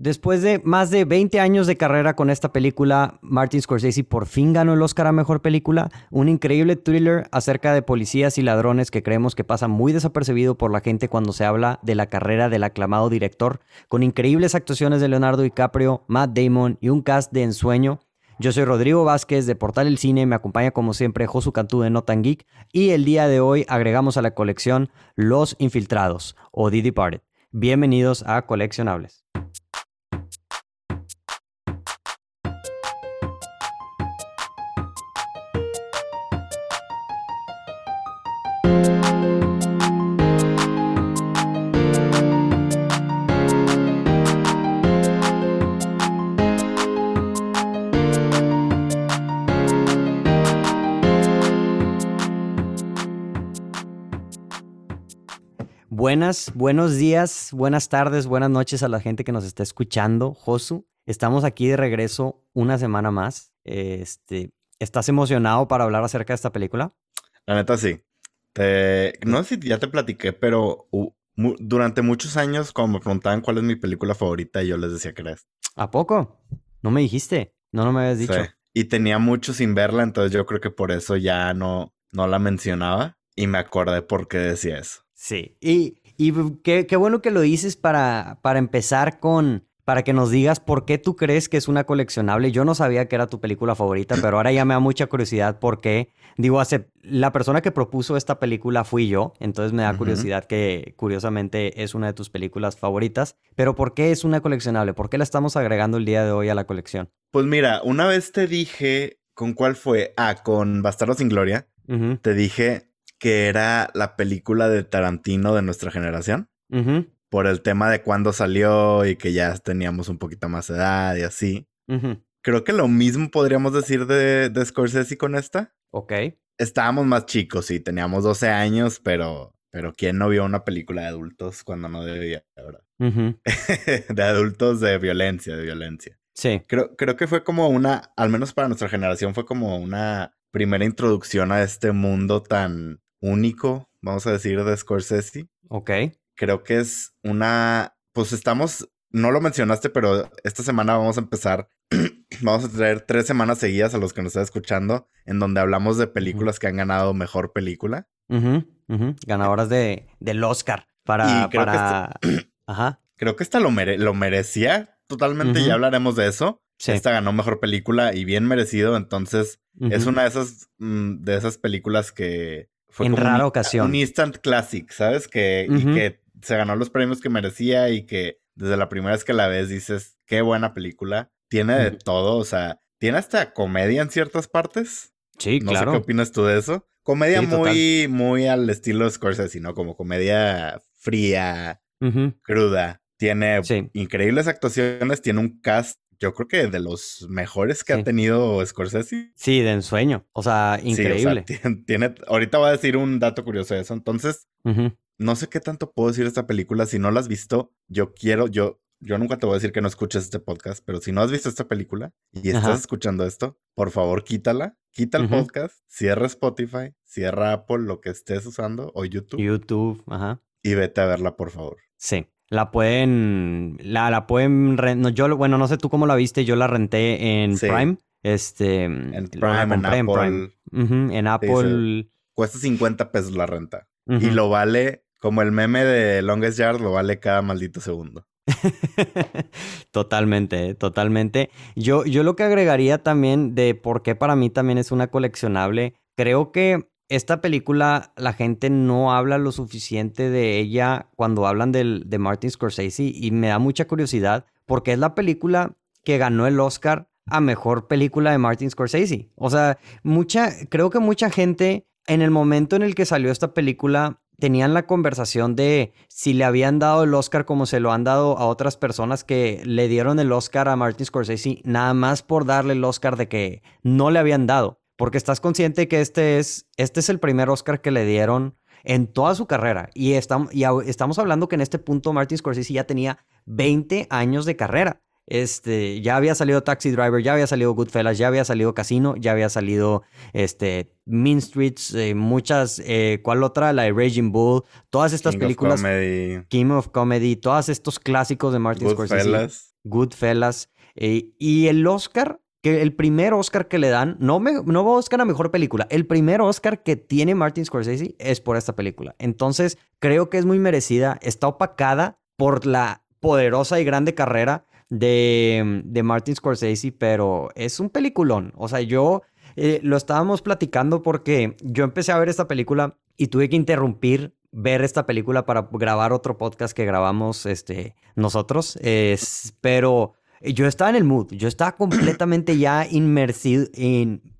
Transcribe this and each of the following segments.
Después de más de 20 años de carrera con esta película, Martin Scorsese por fin ganó el Oscar a Mejor Película, un increíble thriller acerca de policías y ladrones que creemos que pasa muy desapercibido por la gente cuando se habla de la carrera del aclamado director, con increíbles actuaciones de Leonardo DiCaprio, Matt Damon y un cast de ensueño. Yo soy Rodrigo Vázquez de Portal El Cine, me acompaña como siempre Josu Cantú de Notan Geek y el día de hoy agregamos a la colección Los Infiltrados o The Departed. Bienvenidos a Coleccionables. Buenas, buenos días, buenas tardes, buenas noches a la gente que nos está escuchando. Josu, estamos aquí de regreso una semana más. Este, ¿Estás emocionado para hablar acerca de esta película? La neta sí. No sé si ya te platiqué, pero durante muchos años cuando me preguntaban cuál es mi película favorita, yo les decía que era ¿A poco? No me dijiste. No, no me habías dicho. Y tenía mucho sin verla, entonces yo creo que por eso ya no, no la mencionaba. Y me acordé por qué decía eso. Sí, y, y qué, qué, bueno que lo dices para, para empezar con, para que nos digas por qué tú crees que es una coleccionable. Yo no sabía que era tu película favorita, pero ahora ya me da mucha curiosidad por qué. Digo, hace, la persona que propuso esta película fui yo, entonces me da curiosidad que curiosamente es una de tus películas favoritas. Pero ¿por qué es una coleccionable? ¿Por qué la estamos agregando el día de hoy a la colección? Pues mira, una vez te dije con cuál fue. Ah, con Bastardo sin Gloria. Te dije que era la película de Tarantino de nuestra generación. Por el tema de cuándo salió y que ya teníamos un poquito más de edad y así. Creo que lo mismo podríamos decir de, de Scorsese con esta. Ok. Estábamos más chicos, y teníamos 12 años, pero, pero ¿quién no vio una película de adultos cuando no debía, verdad? de adultos de violencia, de violencia. Sí. Creo, creo que fue como una, al menos para nuestra generación, fue como una primera introducción a este mundo tan único, vamos a decir, de Scorsese. Ok. Creo que es una, pues estamos, no lo mencionaste, pero esta semana vamos a empezar, vamos a traer tres semanas seguidas a los que nos están escuchando, en donde hablamos de películas que han ganado mejor película. Ganadoras de, del Oscar para... Creo, para... Que esta... Ajá. creo que esta lo, lo merecía totalmente, ya hablaremos de eso. Esta ganó mejor película y bien merecido, entonces es una de esas, mm, de esas películas que fue en rara ocasión. Un instant classic, ¿sabes? Que, y que se ganó los premios que merecía y que desde la primera vez que la ves dices, qué buena película. Tiene de todo, o sea, tiene hasta comedia en ciertas partes. Sí, claro. No sé qué opinas tú de eso. Comedia muy, muy al estilo Scorsese, ¿no? Como comedia fría, cruda. Tiene increíbles actuaciones, tiene un cast yo creo que de los mejores que ha tenido Scorsese. Sí, de ensueño. O sea, increíble. tiene, ahorita voy a decir un dato curioso de eso. Entonces, no sé qué tanto puedo decir de esta película. Si no la has visto, yo quiero, yo, yo nunca te voy a decir que no escuches este podcast, pero si no has visto esta película y estás escuchando esto, por favor, quítala. Quita el podcast, cierra Spotify, cierra Apple, lo que estés usando, o YouTube. YouTube, ajá. Y vete a verla, por favor. Sí. La pueden, la, la pueden, no, yo, bueno, no sé tú cómo la viste, yo la renté en Prime. Este, en Prime, en Apple. En, Apple. cuesta 50 pesos la renta. Y lo vale, como el meme de Longest Yard, lo vale cada maldito segundo. totalmente, totalmente. Yo, yo lo que agregaría también de por qué para mí también es una coleccionable, creo que esta película la gente no habla lo suficiente de ella cuando hablan de Martin Scorsese y me da mucha curiosidad porque es la película que ganó el Oscar a mejor película de Martin Scorsese. O sea, mucha, creo que mucha gente en el momento en el que salió esta película tenían la conversación de si le habían dado el Oscar como se lo han dado a otras personas que le dieron el Oscar a Martin Scorsese, nada más por darle el Oscar de que no le habían dado porque estás consciente que este es, este es el primer Oscar que le dieron en toda su carrera. Y estamos, y estamos hablando que en este punto Martin Scorsese ya tenía 20 años de carrera. Este, ya había salido Taxi Driver, ya había salido Goodfellas, ya había salido Casino, ya había salido este, Mean Streets, eh, muchas, eh, ¿cuál otra? La de Raging Bull, todas estas películas. Of Comedy. King of Comedy, todos estos clásicos de Martin Scorsese. Goodfellas. Eh, y el Oscar, que el primer Oscar que le dan, no, me, no Oscar a mejor película, el primer Oscar que tiene Martin Scorsese es por esta película. Entonces, creo que es muy merecida. Está opacada por la poderosa y grande carrera de, de Martin Scorsese, pero es un peliculón. O sea, yo eh, lo estábamos platicando porque yo empecé a ver esta película y tuve que interrumpir ver esta película para grabar otro podcast que grabamos este, nosotros. pero yo estaba en el mood, yo estaba completamente ya inmersido,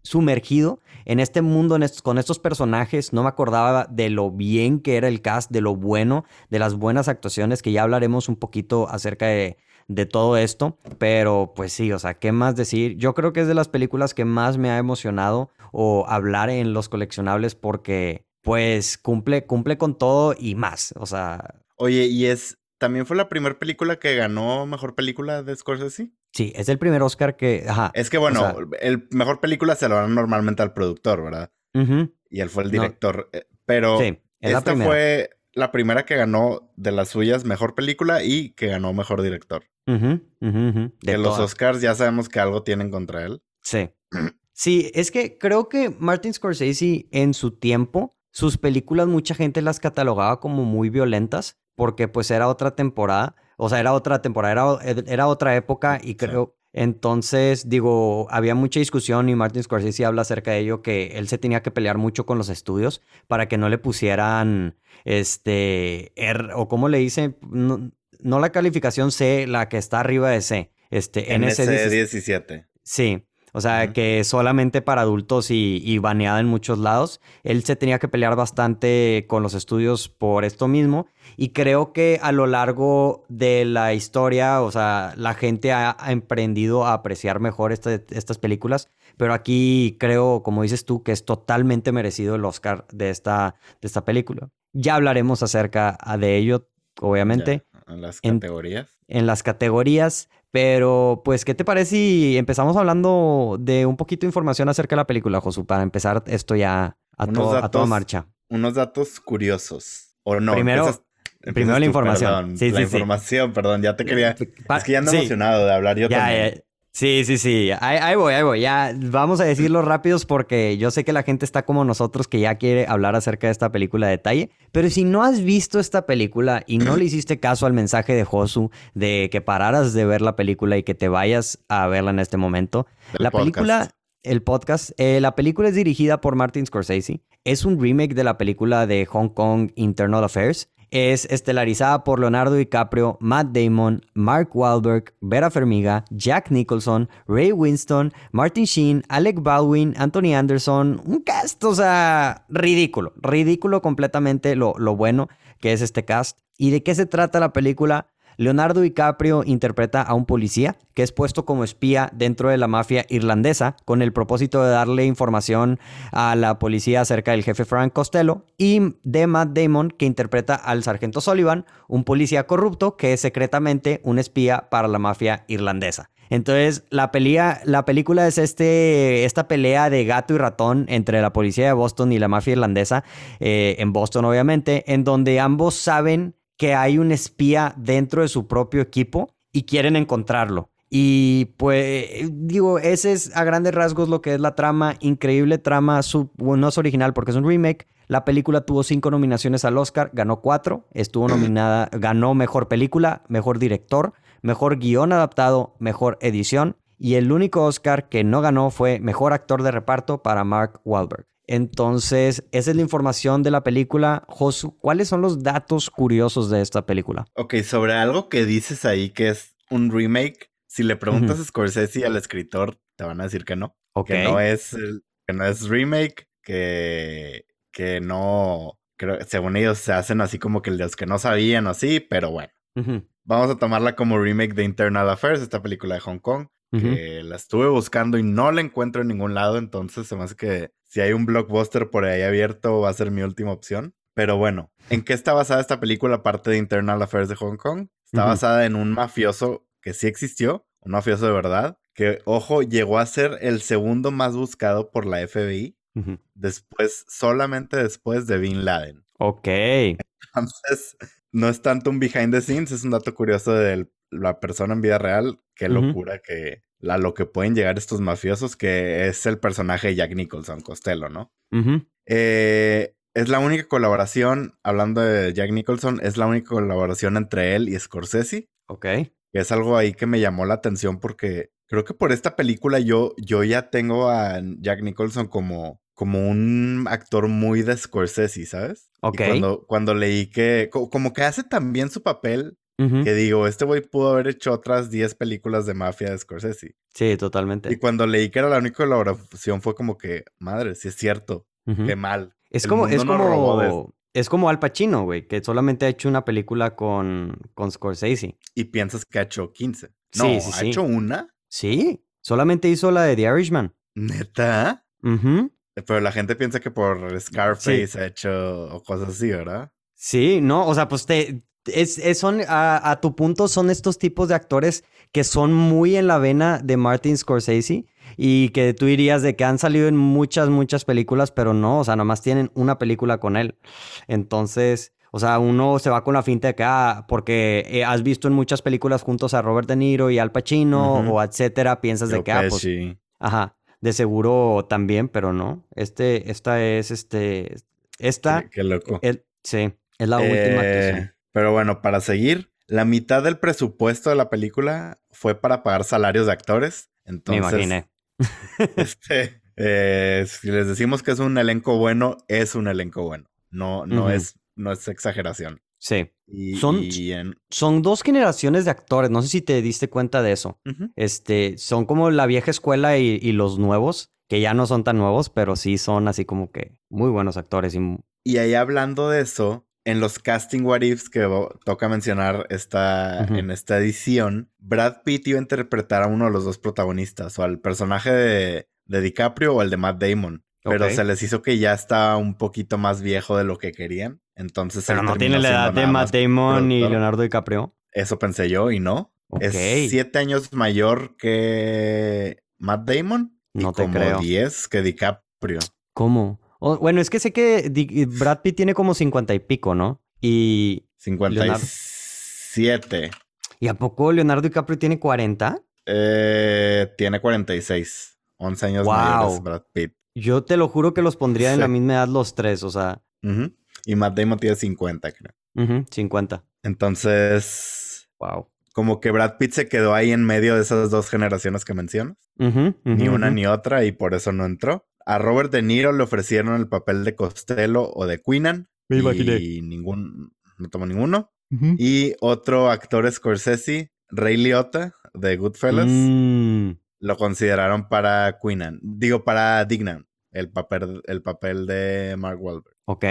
sumergido en este mundo con estos personajes. No me acordaba de lo bien que era el cast, de lo bueno, de las buenas actuaciones, que ya hablaremos un poquito acerca de, de todo esto. Pero pues sí, o sea, ¿qué más decir? Yo creo que es de las películas que más me ha emocionado o hablar en los coleccionables porque pues cumple, cumple con todo y más. O sea. Oye, y es. ¿También fue la primera película que ganó mejor película de Scorsese? Sí, es el primer Oscar que. Ajá. Es que bueno, el mejor película se lo dan normalmente al productor, ¿verdad? Y él fue el director. Eh, pero sí, esta fue la primera que ganó de las suyas mejor película y que ganó mejor director. De los Oscars ya sabemos que algo tienen contra él. Sí. sí, es que creo que Martin Scorsese en su tiempo sus películas mucha gente las catalogaba como muy violentas porque pues era otra temporada, o sea, era otra temporada, era, era otra época y creo, entonces digo, había mucha discusión y Martin Scorsese habla acerca de ello que él se tenía que pelear mucho con los estudios para que no le pusieran, este, o como le dicen, no, la calificación C, la que está arriba de C, este, NC17. Sí. O sea, que solamente para adultos y, y, baneada en muchos lados. Él se tenía que pelear bastante con los estudios por esto mismo. Y creo que a lo largo de la historia, o sea, la gente ha, emprendido a apreciar mejor estas películas. Pero aquí creo, como dices tú, que es totalmente merecido el Oscar de esta, de esta película. Ya hablaremos acerca de ello, obviamente. en las categorías. en las categorías. Pero, pues, ¿qué te parece si empezamos hablando de un poquito de información acerca de la película, Josu, para empezar esto ya a, toda marcha? Unos datos curiosos. O no. Primero, primero la información. Perdón, sí, la información, perdón, ya te quería. es que ya ando emocionado de hablar yo también. Sí, sí, sí. Ahí, voy, ahí voy. Ya vamos a decirlo rápidos porque yo sé que la gente está como nosotros que ya quiere hablar acerca de esta película de detalle. Pero si no has visto esta película y no le hiciste caso al mensaje de Josu de que pararas de ver la película y que te vayas a verla en este momento, la película, el podcast, eh, la película es dirigida por Martin Scorsese. Es un remake de la película de Hong Kong Internal Affairs es estelarizada por Leonardo DiCaprio, Matt Damon, Mark Wahlberg, Vera Fermiga, Jack Nicholson, Ray Winston, Martin Sheen, Alec Baldwin, Anthony Anderson. Un cast, o sea, ridículo. Ridículo completamente lo, lo bueno que es este cast. ¿Y de qué se trata la película? Leonardo DiCaprio interpreta a un policía que es puesto como espía dentro de la mafia irlandesa con el propósito de darle información a la policía acerca del jefe Frank Costello y de Matt Damon que interpreta al sargento Sullivan, un policía corrupto que es secretamente un espía para la mafia irlandesa. Entonces, la, la película es este, esta pelea de gato y ratón entre la policía de Boston y la mafia irlandesa, eh, en Boston obviamente, en donde ambos saben que hay un espía dentro de su propio equipo y quieren encontrarlo. Y pues digo, ese es a grandes rasgos lo que es la trama, increíble trama, no es original porque es un remake. La película tuvo cinco nominaciones al Oscar, ganó cuatro, estuvo nominada, ganó mejor película, mejor director, mejor guion adaptado, mejor edición. Y el único Oscar que no ganó fue mejor actor de reparto para Mark Wahlberg. Entonces, esa es la información de la película. Josu, ¿cuáles son los datos curiosos de esta película? Ok, sobre algo que dices ahí que es un remake, si le preguntas a Scorsese al escritor, te van a decir que no. Que no es, que no es remake, que, que no, creo, según ellos se hacen así como que los que no sabían o así, pero bueno. Vamos a tomarla como remake de Internal Affairs, esta película de Hong Kong, que la estuve buscando y no la encuentro en ningún lado, entonces se me hace que si hay un blockbuster por ahí abierto, va a ser mi última opción. Pero bueno, ¿en qué está basada esta película aparte de Internal Affairs de Hong Kong? Está basada en un mafioso que sí existió, un mafioso de verdad, que, ojo, llegó a ser el segundo más buscado por la FBI, después, solamente después de Bin Laden. Ok. Entonces, no es tanto un behind the scenes, es un dato curioso del la persona en vida real, qué locura que a lo que pueden llegar estos mafiosos, que es el personaje de Jack Nicholson, Costello, ¿no? eh, es la única colaboración, hablando de Jack Nicholson, es la única colaboración entre él y Scorsese. Ok. Es algo ahí que me llamó la atención porque creo que por esta película yo, yo ya tengo a Jack Nicholson como, como un actor muy de Scorsese, ¿sabes? Ok. Y cuando, cuando leí que, como que hace también su papel, que digo, este güey pudo haber hecho otras 10 películas de mafia de Scorsese. Sí, totalmente. Y cuando leí que era la única colaboración fue como que, madre, si es cierto, qué mal. Es como, es como, es como Al Pacino, güey, que solamente ha hecho una película con, con Scorsese. Y piensas que ha hecho 15. No, sí, sí, ¿ha hecho una? Sí, solamente hizo la de The Irishman. ¿Neta? Pero la gente piensa que por Scarface ha hecho cosas así, ¿verdad? Sí, no, o sea, pues te, es, son, a, a, tu punto, son estos tipos de actores que son muy en la vena de Martin Scorsese y que tú dirías de que han salido en muchas, muchas películas, pero no, o sea, nomás tienen una película con él. Entonces, o sea, uno se va con la finta de que, ah, porque eh, has visto en muchas películas juntos a Robert De Niro y Al Pacino o etcétera, piensas de que, ah, pues, ajá, de seguro también, pero no. Este, esta es, este, esta. Qué, loco. sí, es la última que eh, Pero bueno, para seguir, la mitad del presupuesto de la película fue para pagar salarios de actores. Entonces, Me imaginé. este, eh, si les decimos que es un elenco bueno, es un elenco bueno. No, no, es, no es exageración. Sí. son, son dos generaciones de actores. No sé si te diste cuenta de eso. Este, son como la vieja escuela y, y, los nuevos, que ya no son tan nuevos, pero sí son así como que muy buenos actores. Y, y ahí hablando de eso, en los casting what ifs que toca mencionar esta, en esta edición, Brad Pitt iba a interpretar a uno de los dos protagonistas, o al personaje de, DiCaprio o al de Matt Damon. Pero se les hizo que ya está un poquito más viejo de lo que querían. Entonces. Pero no tiene la edad de Matt Damon y Leonardo DiCaprio. Eso pensé yo y no. Es siete años mayor que Matt Damon. No y te como diez que DiCaprio. ¿Cómo? Bueno, es que sé que Brad Pitt tiene como cincuenta y pico, ¿no? Y. 57. ¿Y a poco Leonardo DiCaprio tiene 40? Eh, tiene 46. 11 años wow. mayores Brad Pitt. Yo te lo juro que los pondría en la misma edad los tres, o sea. Y Matt Damon tiene 50, creo. 50. Entonces. Wow. Como que Brad Pitt se quedó ahí en medio de esas dos generaciones que mencionas. ni una ni otra, y por eso no entró. A Robert De Niro le ofrecieron el papel de Costello o de Queenan. y ningún, no tomó ninguno. Y otro actor Scorsese, Ray Liotta, de Goodfellas, mm. lo consideraron para Queenan. Digo, para Dignan, el papel, el papel de Mark Wahlberg. Ok.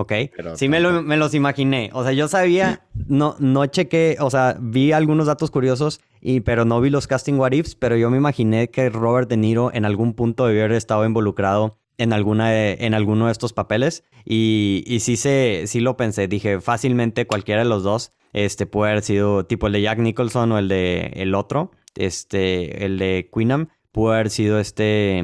Ok. sí, me, los imaginé. O sea, yo sabía, no, no chequé, o sea, vi algunos datos curiosos, y, pero no vi los casting what ifs, pero yo me imaginé que Robert De Niro en algún punto debió haber estado involucrado en, alguna en alguno de estos papeles. Y, y sí, se, sí lo pensé. Dije, fácilmente cualquiera de los dos este, puede haber sido tipo el de Jack Nicholson o el de el otro, este, el de Queenam, puede haber sido este,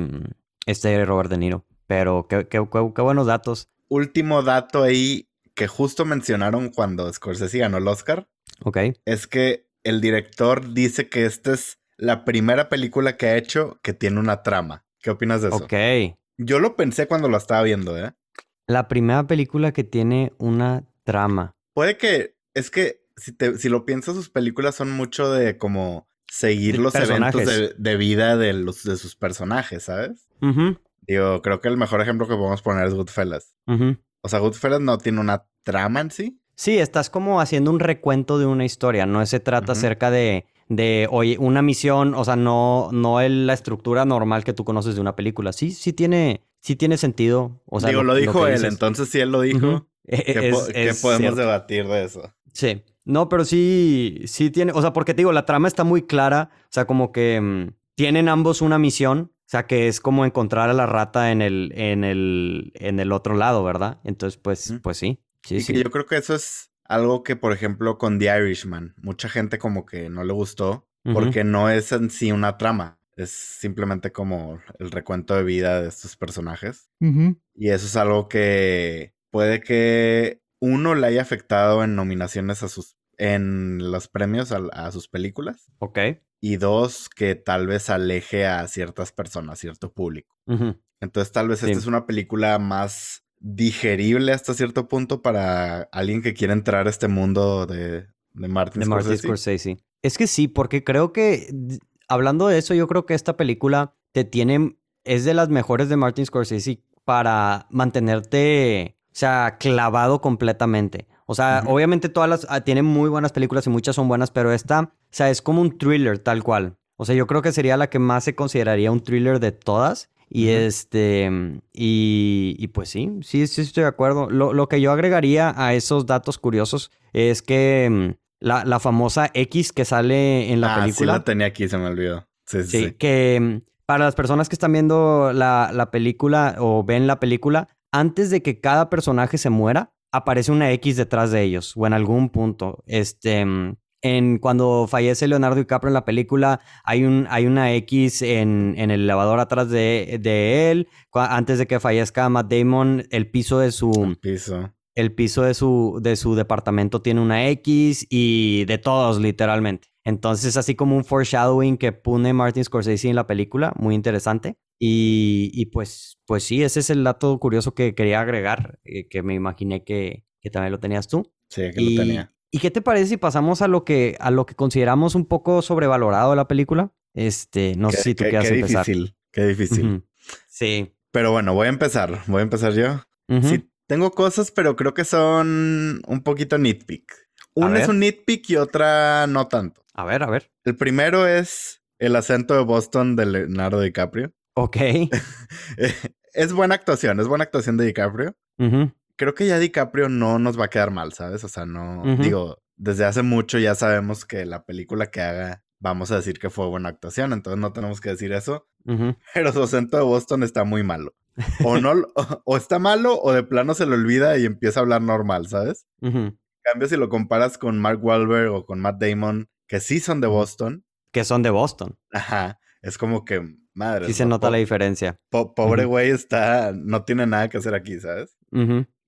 este Robert De Niro. Pero qué, qué, qué buenos datos último dato ahí que justo mencionaron cuando Scorsese ganó el Oscar. Ok. Es que el director dice que esta es la primera película que ha hecho que tiene una trama. ¿Qué opinas de eso? Ok. Yo lo pensé cuando lo estaba viendo, ¿eh? La primera película que tiene una trama. Puede que, es que si, te, si lo piensas, sus películas son mucho de como seguir los eventos de, vida de, los, de sus personajes, ¿sabes? Digo, creo que el mejor ejemplo que podemos poner es Goodfellas. O sea, Goodfellas no tiene una trama en sí. Sí, estás como haciendo un recuento de una historia. No se trata acerca de, de, oye, una misión, o sea, no, no es la estructura normal que tú conoces de una película. Sí, sí tiene, sí tiene sentido. O sea, Digo, lo, dijo él, entonces si él lo dijo. ¿Qué, podemos debatir de eso? Sí. No, pero sí, sí tiene, o sea, porque te digo, la trama está muy clara. O sea, como que mm, tienen ambos una misión o sea, que es como encontrar a la rata en el, en el, en el otro lado, ¿verdad? Entonces, pues, pues sí. Sí, sí. yo creo que eso es algo que, por ejemplo, con The Irishman, mucha gente como que no le gustó porque no es en sí una trama. Es simplemente como el recuento de vida de estos personajes. Y eso es algo que puede que uno le haya afectado en nominaciones a sus en los premios a, sus películas. Ok. Y dos, que tal vez aleje a ciertas personas, cierto público. Entonces, tal vez esta es una película más digerible hasta cierto punto para alguien que quiere entrar a este mundo de, de Martin, de Martin Scorsese. Es que sí, porque creo que, hablando de eso, yo creo que esta película te tiene, es de las mejores de Martin Scorsese para mantenerte, o sea, clavado completamente. O sea, obviamente todas las, ah, tienen muy buenas películas y muchas son buenas, pero esta, o sea, es como un thriller tal cual. O sea, yo creo que sería la que más se consideraría un thriller de todas. Y este, y, y, pues sí, sí, sí estoy de acuerdo. Lo, lo, que yo agregaría a esos datos curiosos es que mm, la, la famosa X que sale en la ah, película. Sí, la tenía aquí, se me olvidó. Sí, sí, sí. que mm, para las personas que están viendo la, la película o ven la película, antes de que cada personaje se muera, aparece una X detrás de ellos o en algún punto. Este, en cuando fallece Leonardo DiCaprio en la película, hay, un, hay una X en, en el elevador atrás de, de, él. Antes de que fallezca Matt Damon, el piso de su... El piso. El piso de su, de su departamento tiene una X y de todos, literalmente. Entonces, así como un foreshadowing que pone Martin Scorsese en la película, muy interesante. Y, y pues, pues sí, ese es el dato curioso que quería agregar, eh, que me imaginé que, que, también lo tenías tú. Sí, que lo tenía. ¿Y qué te parece si pasamos a lo que, a lo que consideramos un poco sobrevalorado de la película? Este, no sé si tú quieras empezar. Qué difícil, qué difícil. Sí. Pero bueno, voy a empezar. Voy a empezar yo. Sí, tengo cosas, pero creo que son un poquito nitpick. Una es un nitpick y otra no tanto. A ver, a ver. El primero es el acento de Boston de Leonardo DiCaprio. Ok. es buena actuación, es buena actuación de DiCaprio. Creo que ya DiCaprio no nos va a quedar mal, ¿sabes? O sea, no, digo, desde hace mucho ya sabemos que la película que haga, vamos a decir que fue buena actuación, entonces no tenemos que decir eso. Pero su acento de Boston está muy malo. O no, o, está malo o de plano se le olvida y empieza a hablar normal, ¿sabes? En cambio, si lo comparas con Mark Wahlberg o con Matt Damon, que sí son de Boston. Que son de Boston. Ajá. Es como que, madre. Sí se nota la diferencia. pobre güey está, no tiene nada que hacer aquí, ¿sabes?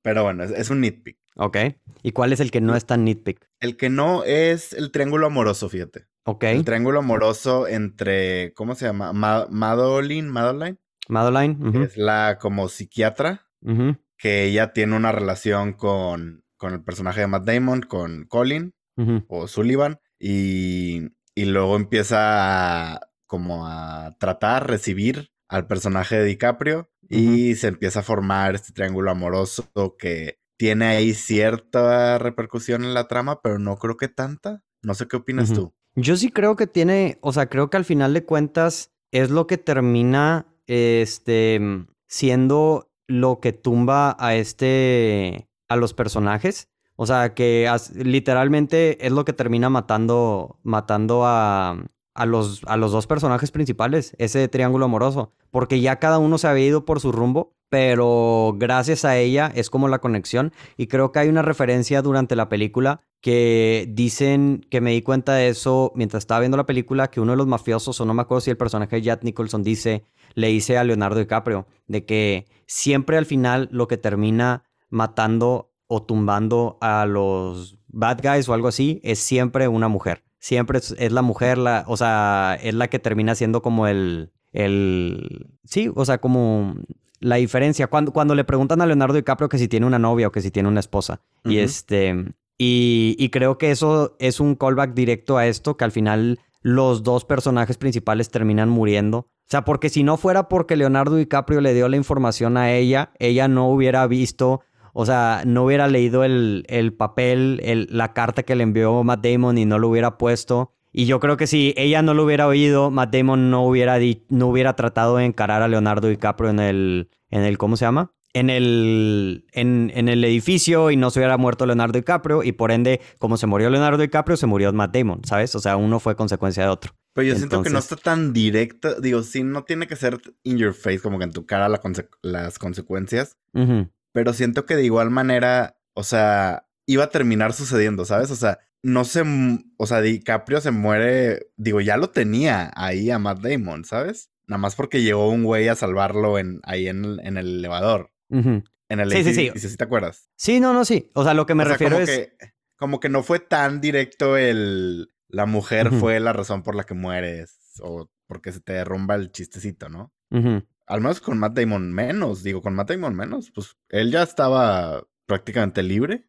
Pero bueno, es, un nitpick. Ok. ¿Y cuál es el que no es tan nitpick? El que no es el triángulo amoroso, fíjate. Ok. El triángulo amoroso entre, ¿cómo se llama? Madeline, Madeline. Madeline. Es la como psiquiatra. Que ella tiene una relación con, con el personaje de Matt Damon, con Colin o Sullivan. Y, y luego empieza a, como a tratar, recibir al personaje de DiCaprio y se empieza a formar este triángulo amoroso que tiene ahí cierta repercusión en la trama, pero no creo que tanta. No sé qué opinas tú. Yo sí creo que tiene, o sea, creo que al final de cuentas es lo que termina este siendo lo que tumba a este a los personajes. O sea, que literalmente es lo que termina matando, matando a, a, los, a los dos personajes principales, ese triángulo amoroso. Porque ya cada uno se había ido por su rumbo, pero gracias a ella es como la conexión. Y creo que hay una referencia durante la película que dicen que me di cuenta de eso mientras estaba viendo la película, que uno de los mafiosos, o no me acuerdo si el personaje de Jack Nicholson dice, le dice a Leonardo DiCaprio, de que siempre al final lo que termina matando o tumbando a los bad guys o algo así es siempre una mujer. Siempre es, la mujer, la, o sea, es la que termina siendo como el, el, sí, o sea, como la diferencia. Cuando, cuando le preguntan a Leonardo DiCaprio que si tiene una novia o que si tiene una esposa. Y este, y, y creo que eso es un callback directo a esto, que al final los dos personajes principales terminan muriendo. O sea, porque si no fuera porque Leonardo DiCaprio le dio la información a ella, ella no hubiera visto o sea, no hubiera leído el, papel, la carta que le envió Matt Damon y no lo hubiera puesto. Y yo creo que si ella no lo hubiera oído, Matt Damon no hubiera, no hubiera tratado de encarar a Leonardo DiCaprio en el, en el ¿cómo se llama? En el, en, el edificio y no se hubiera muerto Leonardo DiCaprio y por ende, como se murió Leonardo DiCaprio, se murió Matt Damon, ¿sabes? O sea, uno fue consecuencia de otro. Pero yo siento que no está tan directo, digo, sí, no tiene que ser in your face, como que en tu cara las consecuencias. Pero siento que de igual manera, o sea, iba a terminar sucediendo, ¿sabes? O sea, no se, o sea, DiCaprio se muere, digo, ya lo tenía ahí a Matt Damon, ¿sabes? Nada más porque llegó un güey a salvarlo en, ahí en, el, en el elevador. En el sí, sí, sí. ¿Sí te acuerdas? Sí, no, no, sí. O sea, lo que me refiero es... como que no fue tan directo el la mujer fue la razón por la que mueres o porque se te derrumba el chistecito, ¿no? Al menos con Matt Damon menos, digo, con Matt Damon menos, pues él ya estaba prácticamente libre.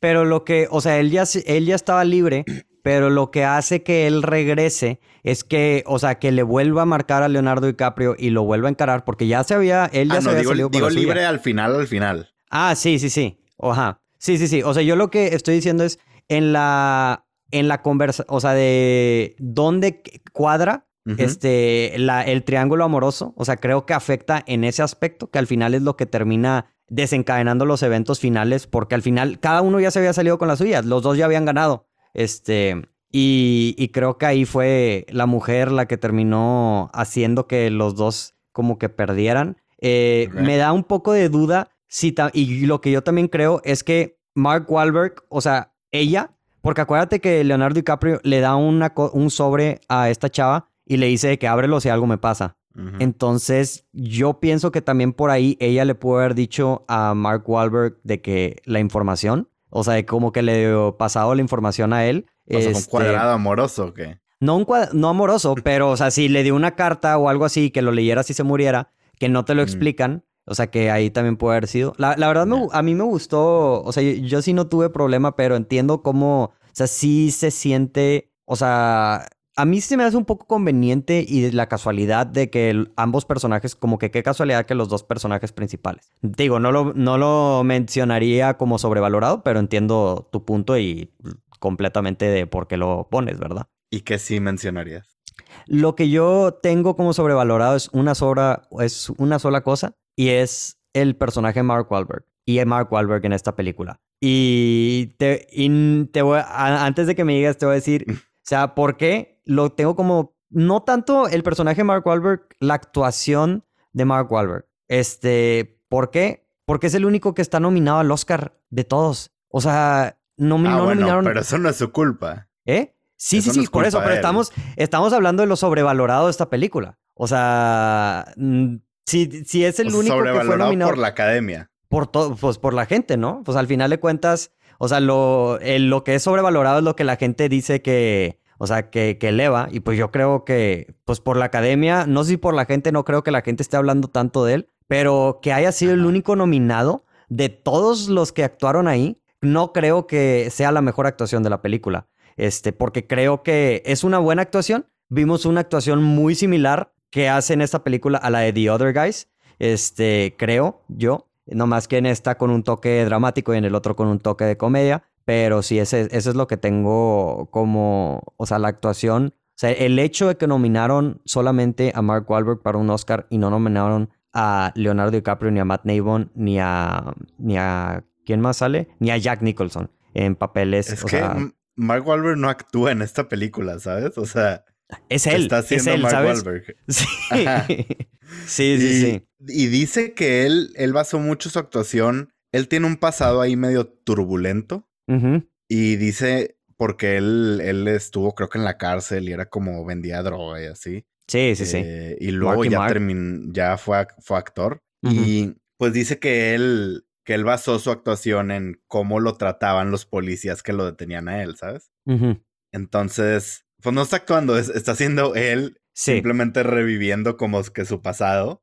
Pero lo que, o sea, él ya, él ya estaba libre, pero lo que hace que él regrese es que, o sea, que le vuelva a marcar a Leonardo DiCaprio y lo vuelva a encarar, porque ya se había, él ya ah, se había digo, salido digo libre al final, al final. Ah, sí, sí, sí. Ajá. Sí, sí, sí. O sea, yo lo que estoy diciendo es en la, en la conversa, o sea, de dónde cuadra este, la, el triángulo amoroso. O sea, creo que afecta en ese aspecto, que al final es lo que termina desencadenando los eventos finales, porque al final cada uno ya se había salido con las suyas, los dos ya habían ganado. Este, y, creo que ahí fue la mujer la que terminó haciendo que los dos como que perdieran. Eh, me da un poco de duda si y lo que yo también creo es que Mark Wahlberg, o sea, ella, porque acuérdate que Leonardo DiCaprio le da una, un sobre a esta chava y le dice que ábrelo si algo me pasa. Entonces, yo pienso que también por ahí ella le pudo haber dicho a Mark Wahlberg de que la información, o sea, de como que le dio pasado la información a él. O sea, un este, cuadrado amoroso o qué? No, un no amoroso, pero, o sea, si le dio una carta o algo así, que lo leyera si se muriera, que no te lo mm. explican. O sea, que ahí también puede haber sido. La, verdad, a mí me gustó. O sea, yo, yo, sí no tuve problema, pero entiendo cómo. O sea, sí se siente. O sea, a mí se me hace un poco conveniente y la casualidad de que ambos personajes, como que qué casualidad que los dos personajes principales. Digo, no lo, no lo mencionaría como sobrevalorado, pero entiendo tu punto y completamente de por qué lo pones, ¿verdad? ¿Y qué sí mencionarías? Lo que yo tengo como sobrevalorado es una sola, es una sola cosa y es el personaje Mark Wahlberg y Mark Wahlberg en esta película. Y te, te voy, antes de que me digas, te voy a decir, o sea, ¿por qué? Lo tengo como, no tanto el personaje de Mark Wahlberg, la actuación de Mark Wahlberg. Este, ¿por qué? Porque es el único que está nominado al Oscar de todos. O sea, no, ah, nominaron. Pero eso no es su culpa. ¿Eh? Sí, sí, sí, por eso, pero estamos, estamos hablando de lo sobrevalorado de esta película. O sea, mm, si, si es el único que fue nominado. por la academia. Por todo, pues por la gente, ¿no? Pues al final de cuentas, o sea, lo, lo que es sobrevalorado es lo que la gente dice que, o sea, que, que, eleva. Y pues yo creo que, pues por la academia, no sé si por la gente, no creo que la gente esté hablando tanto de él, pero que haya sido el único nominado de todos los que actuaron ahí, no creo que sea la mejor actuación de la película. Este, porque creo que es una buena actuación. Vimos una actuación muy similar que hace en esta película a la de The Other Guys. Este, creo yo. No más que en esta con un toque dramático y en el otro con un toque de comedia. Pero sí, ese, es lo que tengo como, o sea, la actuación. O sea, el hecho de que nominaron solamente a Mark Wahlberg para un Oscar y no nominaron a Leonardo DiCaprio, ni a Matt Damon, ni a, ni a, ¿quién más sale? Ni a Jack Nicholson en papeles. Es que Mark Wahlberg no actúa en esta película, ¿sabes? O sea, es él. Está haciendo es él, Mark Wahlberg. Sí. sí, sí, sí. Y dice que él, él basó mucho su actuación. Él tiene un pasado ahí medio turbulento. Y dice, porque él, él estuvo creo que en la cárcel y era como vendía droga y así. Sí, sí, sí. Eh, y luego ya terminó, ya fue, fue actor. Y pues dice que él, que él basó su actuación en cómo lo trataban los policías que lo detenían a él, ¿sabes? Entonces, pues no está actuando, está haciendo él simplemente reviviendo como que su pasado.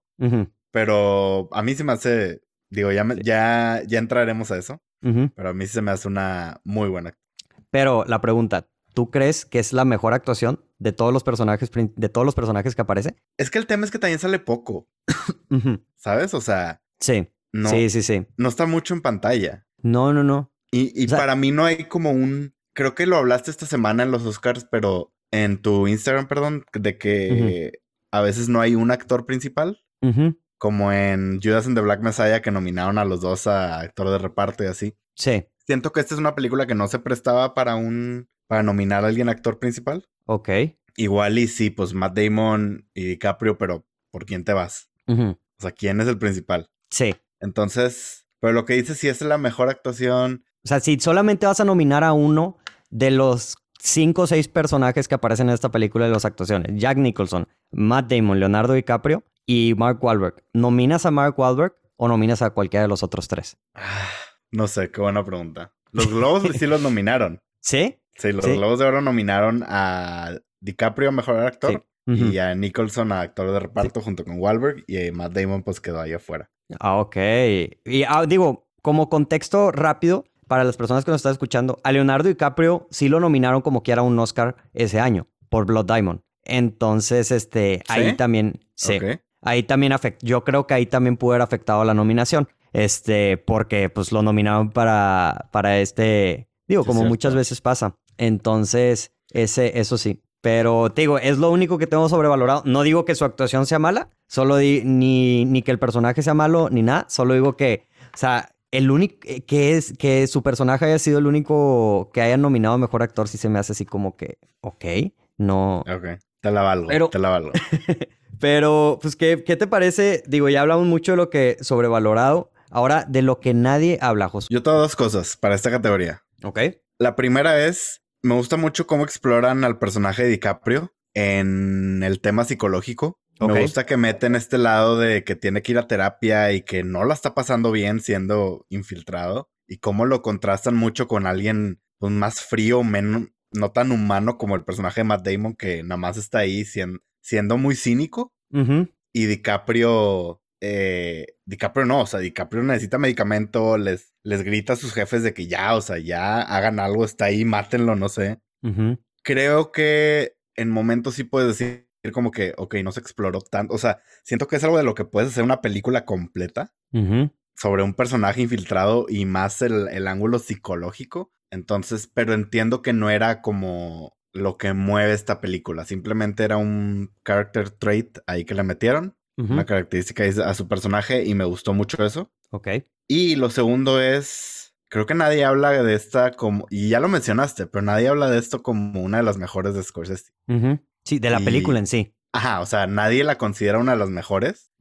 Pero a mí se me hace, digo, ya, ya, ya entraremos a eso. Pero a mí se me hace una muy buena. Pero la pregunta, ¿tú crees que es la mejor actuación de todos los personajes, de todos los personajes que aparece? Es que el tema es que también sale poco. ¿Sabes? O sea. Sí. No, sí, sí, sí. No está mucho en pantalla. No, no, no. Y, para mí no hay como un. Creo que lo hablaste esta semana en los Oscars, pero en tu Instagram, perdón, de que a veces no hay un actor principal como en Judas and the Black Messiah que nominaron a los dos a actor de reparto y así. Sí. Siento que esta es una película que no se prestaba para un para nominar a alguien actor principal. Ok. Igual y sí, pues Matt Damon y DiCaprio, pero ¿por quién te vas? O sea, ¿quién es el principal? Sí. Entonces, pero lo que dices, si es la mejor actuación. O sea, si solamente vas a nominar a uno de los cinco o seis personajes que aparecen en esta película de las actuaciones, Jack Nicholson, Matt Damon, Leonardo DiCaprio, y Mark Wahlberg. ¿Nominas a Mark Wahlberg o nominas a cualquiera de los otros tres? No sé, qué buena pregunta. Los Globos sí los nominaron. ¿Sí? Sí, los Globos de Oro nominaron a DiCaprio a Mejor Actor y a Nicholson a Actor de Reparto junto con Wahlberg y Matt Damon pues quedó ahí afuera. Ah, ok. Y ah, digo, como contexto rápido, para las personas que nos están escuchando, a Leonardo DiCaprio sí lo nominaron como que era un Oscar ese año por Blood Diamond. Entonces, este, ahí también, sí, ahí también afectó, yo creo que ahí también pudo haber afectado la nominación, este, porque pues lo nominaron para, para este, digo, como muchas veces pasa. Entonces, ese, eso sí. Pero te digo, es lo único que tengo sobrevalorado. No digo que su actuación sea mala, solo di, ni, ni que el personaje sea malo, ni nada. Solo digo que, o sea, el único eh, que es que su personaje haya sido el único que haya nominado mejor actor, sí se me hace así como que, ok, no. Ok, te la valgo, pero, te la valgo. pero, pues, ¿qué, ¿qué te parece? Digo, ya hablamos mucho de lo que sobrevalorado. Ahora, de lo que nadie habla, José. Yo tengo dos cosas para esta categoría. Ok. La primera es, me gusta mucho cómo exploran al personaje de DiCaprio en el tema psicológico. Me gusta que meten este lado de que tiene que ir a terapia y que no la está pasando bien siendo infiltrado. Y cómo lo contrastan mucho con alguien pues, más frío, menos, no tan humano como el personaje de Matt Damon, que nada más está ahí siendo, muy cínico. Y DiCaprio, eh, DiCaprio no, o sea, DiCaprio necesita medicamento, les, les grita a sus jefes de que ya, o sea, ya hagan algo, está ahí, mátenlo, no sé. Creo que en momentos sí puedes decir como que, ok, no se exploró tanto. O sea, siento que es algo de lo que puedes hacer una película completa sobre un personaje infiltrado y más el, el, ángulo psicológico. Entonces, pero entiendo que no era como lo que mueve esta película. Simplemente era un character trait ahí que le metieron. Una característica a su personaje y me gustó mucho eso. Ok. Y lo segundo es, creo que nadie habla de esta como, y ya lo mencionaste, pero nadie habla de esto como una de las mejores de Scorsese. Sí, de la película en sí. Ajá, o sea, nadie la considera una de las mejores.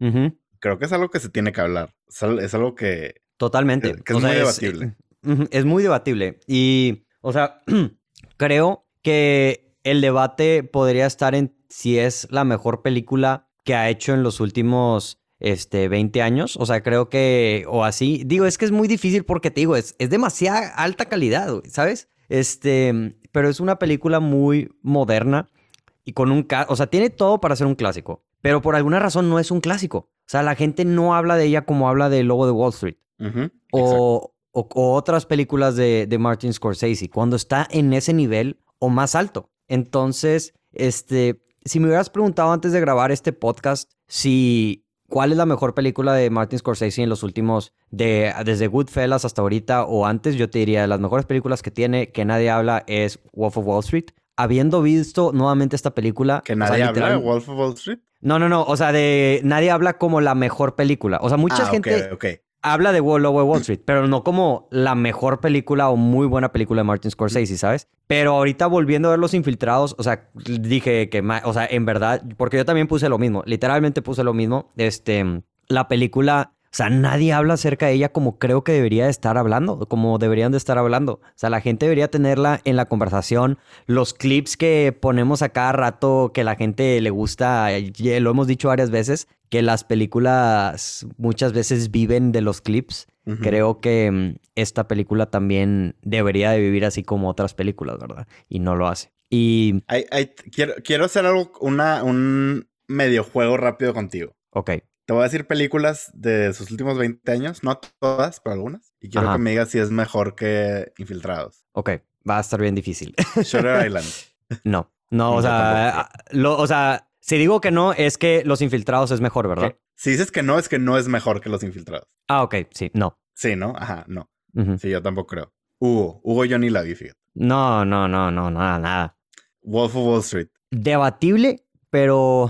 Creo que es algo que se tiene que hablar. Es algo que... Totalmente. Que, es muy debatible. Es, muy debatible. Y, o sea, creo que el debate podría estar en si es la mejor película que ha hecho en los últimos este, 20 años. O sea, creo que, o así. Digo, es que es muy difícil porque te digo, es, es demasiada alta calidad, ¿sabes? Este, pero es una película muy moderna y con un... O sea, tiene todo para ser un clásico, pero por alguna razón no es un clásico. O sea, la gente no habla de ella como habla del Lobo de Wall Street. o, otras películas de, de Martin Scorsese, cuando está en ese nivel o más alto. Entonces, este, si me hubieras preguntado antes de grabar este podcast si cuál es la mejor película de Martin Scorsese en los últimos, de, desde Goodfellas hasta ahorita o antes, yo te diría, las mejores películas que tiene, que nadie habla, es Wolf of Wall Street habiendo visto nuevamente esta película. ¿Que nadie habla de Wolf of Wall Street? No, no, no. O sea, de nadie habla como la mejor película. O sea, mucha ah, gente habla de Wall of Wall Street, pero no como la mejor película o muy buena película de Martin Scorsese, ¿sabes? Pero ahorita volviendo a ver Los Infiltrados, o sea, dije que, o sea, en verdad, porque yo también puse lo mismo. Literalmente puse lo mismo. Este, la película o sea, nadie habla acerca de ella como creo que debería estar hablando, como deberían de estar hablando. O sea, la gente debería tenerla en la conversación. Los clips que ponemos a cada rato que la gente le gusta, lo hemos dicho varias veces, que las películas muchas veces viven de los clips. Creo que mm, esta película también debería de vivir así como otras películas, ¿verdad? Y no lo hace. Y... quiero, quiero hacer algo, una, un medio juego rápido contigo. Ok. Te voy a decir películas de sus últimos 20 años, no todas, pero algunas. Y quiero que me digas si es mejor que Infiltrados. Ok, va a estar bien difícil. Shutter Island. No, no, o sea, o sea, si digo que no, es que Los Infiltrados es mejor, ¿verdad? Si dices que no, es que no es mejor que Los Infiltrados. Ah, ok, sí, no. Sí, ¿no? Ajá, no. Sí, yo tampoco creo. Hugo, Hugo yo ni la vi, fíjate. No, no, no, no, nada, nada. Wolf of Wall Street. Debatible, pero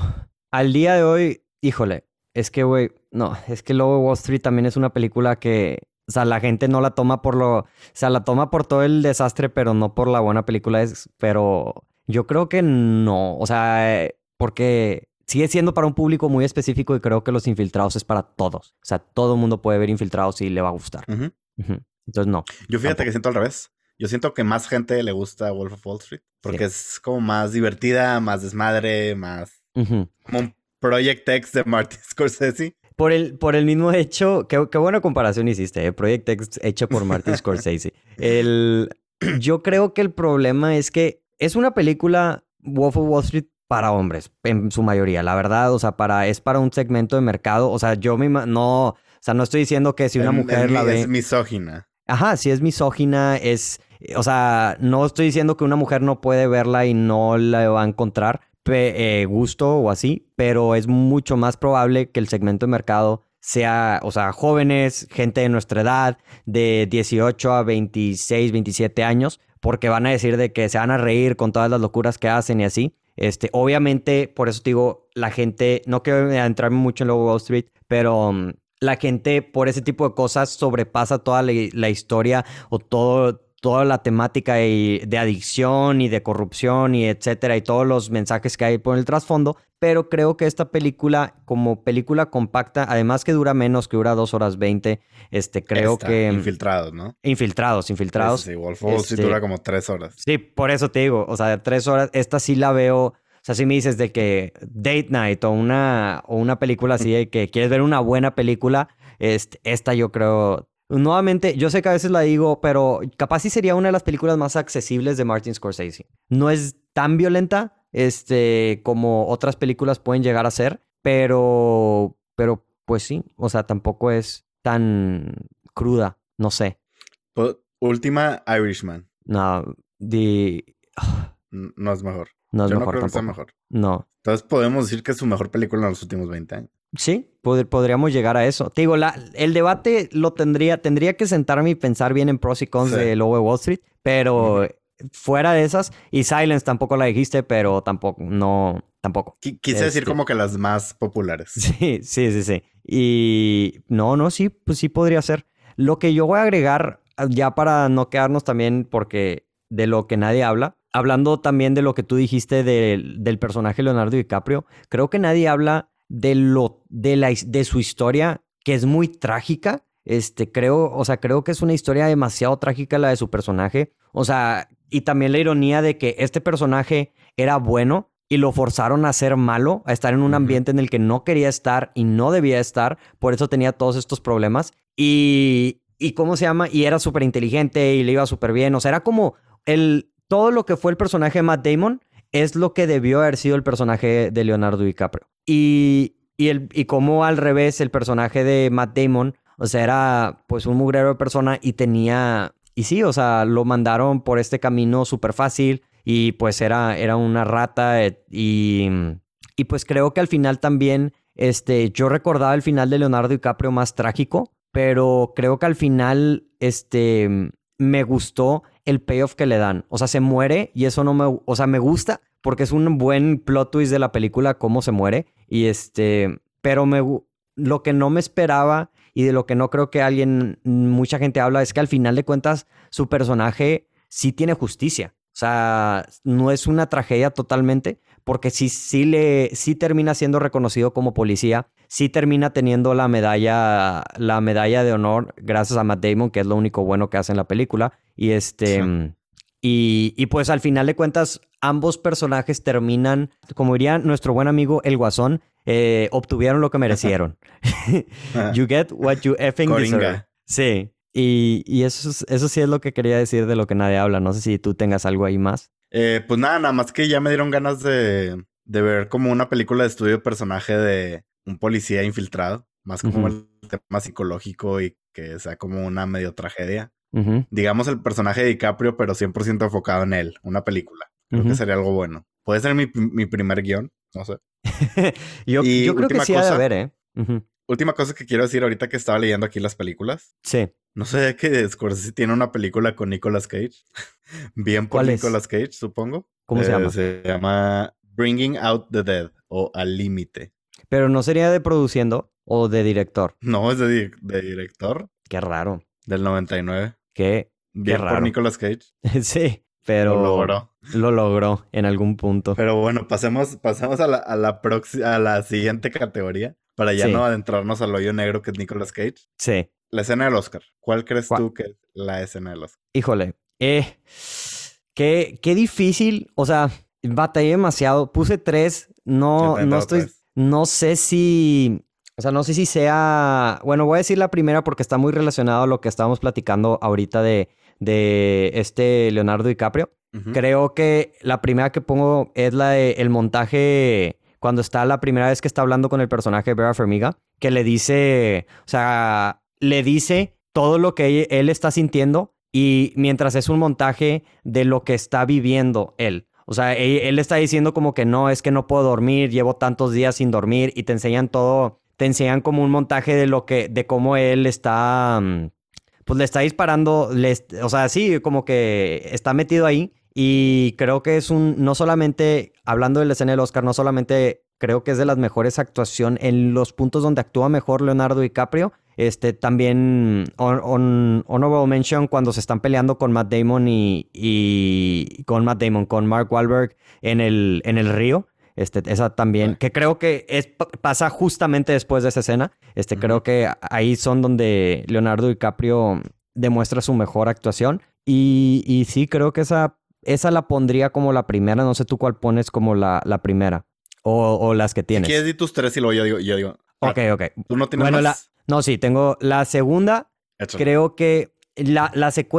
al día de hoy, híjole, es que, güey, no, es que luego Wall Street también es una película que, o sea, la gente no la toma por lo, o sea, la toma por todo el desastre, pero no por la buena película, es, pero yo creo que no, o sea, porque sigue siendo para un público muy específico y creo que Los Infiltrados es para todos. O sea, todo el mundo puede ver Infiltrados y le va a gustar. Entonces, no. Yo fíjate que siento al revés. Yo siento que más gente le gusta Wolf of Wall Street porque es como más divertida, más desmadre, más como un Project X de Martin Scorsese. por el, por el mismo hecho, qué, buena comparación hiciste, ¿eh? Project X hecho por Martin Scorsese. El, yo creo que el problema es que es una película Wolf of Wall Street para hombres, en su mayoría, la verdad, o sea, para, es para un segmento de mercado, o sea, yo me, no, o sea, no estoy diciendo que si una mujer la ve... Es misógina. Ajá, si es misógina, es, o sea, no estoy diciendo que una mujer no puede verla y no la va a encontrar eh, gusto o así, pero es mucho más probable que el segmento de mercado sea, o sea, jóvenes, gente de nuestra edad, de 18 a 26, 27 años, porque van a decir de que se van a reír con todas las locuras que hacen y así. Este, obviamente, por eso te digo, la gente, no quiero adentrarme mucho en lo Wall Street, pero mm, la gente por ese tipo de cosas sobrepasa toda la, historia o todo, toda la temática de adicción y de corrupción y etcétera y todos los mensajes que hay por el trasfondo. Pero creo que esta película, como película compacta, además que dura menos, que dura dos horas veinte, este, creo que... Infiltrados, ¿no? Infiltrados, infiltrados. Sí, Wolf sí este, dura como tres horas. Sí, por eso te digo, o sea, tres horas, esta sí la veo... O sea, si me dices de que date night o una, o una película así de que quieres ver una buena película, este, esta yo creo Nuevamente, yo sé que a veces la digo, pero capaz sí sería una de las películas más accesibles de Martin Scorsese. No es tan violenta este, como otras películas pueden llegar a ser, pero, pero pues sí, o sea, tampoco es tan cruda, no sé. Última Irishman. No. No es mejor. No es Yo mejor. No creo que sea mejor. No. Entonces podemos decir que es su mejor película en los últimos 20 años. Sí, podríamos llegar a eso. Te digo, la, el debate lo tendría, tendría que sentarme y pensar bien en pros y cons de Lobo de Wall Street, pero fuera de esas, y Silence tampoco la dijiste, pero tampoco, no, tampoco. quise decir este como que las más populares. Sí, sí, sí, sí. Y no, no, sí, pues sí podría ser. Lo que yo voy a agregar, ya para no quedarnos también, porque de lo que nadie habla, hablando también de lo que tú dijiste del personaje Leonardo DiCaprio, creo que nadie habla de, lo, de, la, de su historia, que es muy trágica. Este, creo, o sea, creo que es una historia demasiado trágica la de su personaje. O sea, y también la ironía de que este personaje era bueno y lo forzaron a ser malo, a estar en un ambiente en el que no quería estar y no debía estar, por eso tenía todos estos problemas. Y, y ¿cómo se llama? Y era súper inteligente y le iba súper bien. O sea, era como el, todo lo que fue el personaje de Matt Damon es lo que debió haber sido el personaje de Leonardo DiCaprio. Y, y, el, y como al revés, el personaje de Matt Damon, o sea, era pues un mugrero de persona y tenía, y sí, o sea, lo mandaron por este camino súper fácil y pues era, era una rata eh, y, y pues creo que al final también, este, yo recordaba el final de Leonardo DiCaprio más trágico, pero creo que al final, este, me gustó el payoff que le dan. O sea, se muere y eso no me, o sea, me gusta porque es un buen plot twist de la película cómo se muere y este, pero me lo que no me esperaba y de lo que no creo que alguien mucha gente habla es que al final de cuentas su personaje sí tiene justicia. O sea, no es una tragedia totalmente, porque sí, le, sí termina siendo reconocido como policía, sí termina teniendo la medalla, la medalla de honor gracias a Matt Damon, que es lo único bueno que hace en la película. Y este, y, y, pues al final de cuentas, ambos personajes terminan, como diría nuestro buen amigo el Guasón, eh, obtuvieron lo que merecieron. you get what you effing deserve. Sí. Y, y eso, eso sí es lo que quería decir de lo que nadie habla. No sé si tú tengas algo ahí más. Eh, pues nada, nada más que ya me dieron ganas de, de, ver como una película de estudio de personaje de un policía infiltrado, más como el tema psicológico y que sea como una medio tragedia. Digamos el personaje de DiCaprio, pero 100% enfocado en él, una película. Creo que sería algo bueno. Puede ser mi, mi primer guion, no sé. yo, yo, creo que sí cosa, ha de haber, ¿eh? Última cosa que quiero decir ahorita que estaba leyendo aquí las películas. Sí. No sé qué Scorsese tiene una película con Nicolas Cage. Bien por Nicolas Cage, supongo. ¿Cómo se llama? Eh, se llama Bringing Out the Dead o Al Límite. Pero no sería de produciendo o de director. No, es de, director. Qué raro. Del 99. Qué, Bien raro. por Nicolas Cage. sí, pero lo logró. Lo logró en algún punto. Pero bueno, pasemos, pasemos a la, a la, a la siguiente categoría para ya no adentrarnos al hoyo negro que es Nicolas Cage. Sí. La escena del Oscar. ¿Cuál crees tú que es la escena del Oscar? Híjole, eh, qué, qué difícil. O sea, batallé demasiado. Puse tres. No, no estoy. No sé si. O sea, no sé si sea. Bueno, voy a decir la primera porque está muy relacionado a lo que estábamos platicando ahorita de, de este Leonardo DiCaprio. Creo que la primera que pongo es la de el montaje cuando está la primera vez que está hablando con el personaje de Vera Fermiga, que le dice, o sea, le dice todo lo que él está sintiendo y mientras es un montaje de lo que está viviendo él. O sea, él, está diciendo como que no, es que no puedo dormir, llevo tantos días sin dormir y te enseñan todo, te enseñan como un montaje de lo que, de cómo él está, mm, pues le está disparando, o sea, sí, como que está metido ahí y creo que es un, no solamente, hablando de la escena del Oscar, no solamente creo que es de las mejores actuaciones en los puntos donde actúa mejor Leonardo DiCaprio, este, también on, honorable mention cuando se están peleando con Matt Damon y, con Matt Damon, con Mark Wahlberg en el, en el río. Este, esa también, que creo que es, pasa justamente después de esa escena. Este, creo que ahí son donde Leonardo DiCaprio demuestra su mejor actuación. Y, y sí, creo que esa, esa la pondría como la primera. No sé tú cuál pones como la, la primera. O, las que tienes. Si quieres, di tus tres y luego yo digo. Yo digo ok, ok. ¿Tú no tienes bueno, más? No, sí, tengo la segunda. Creo que la,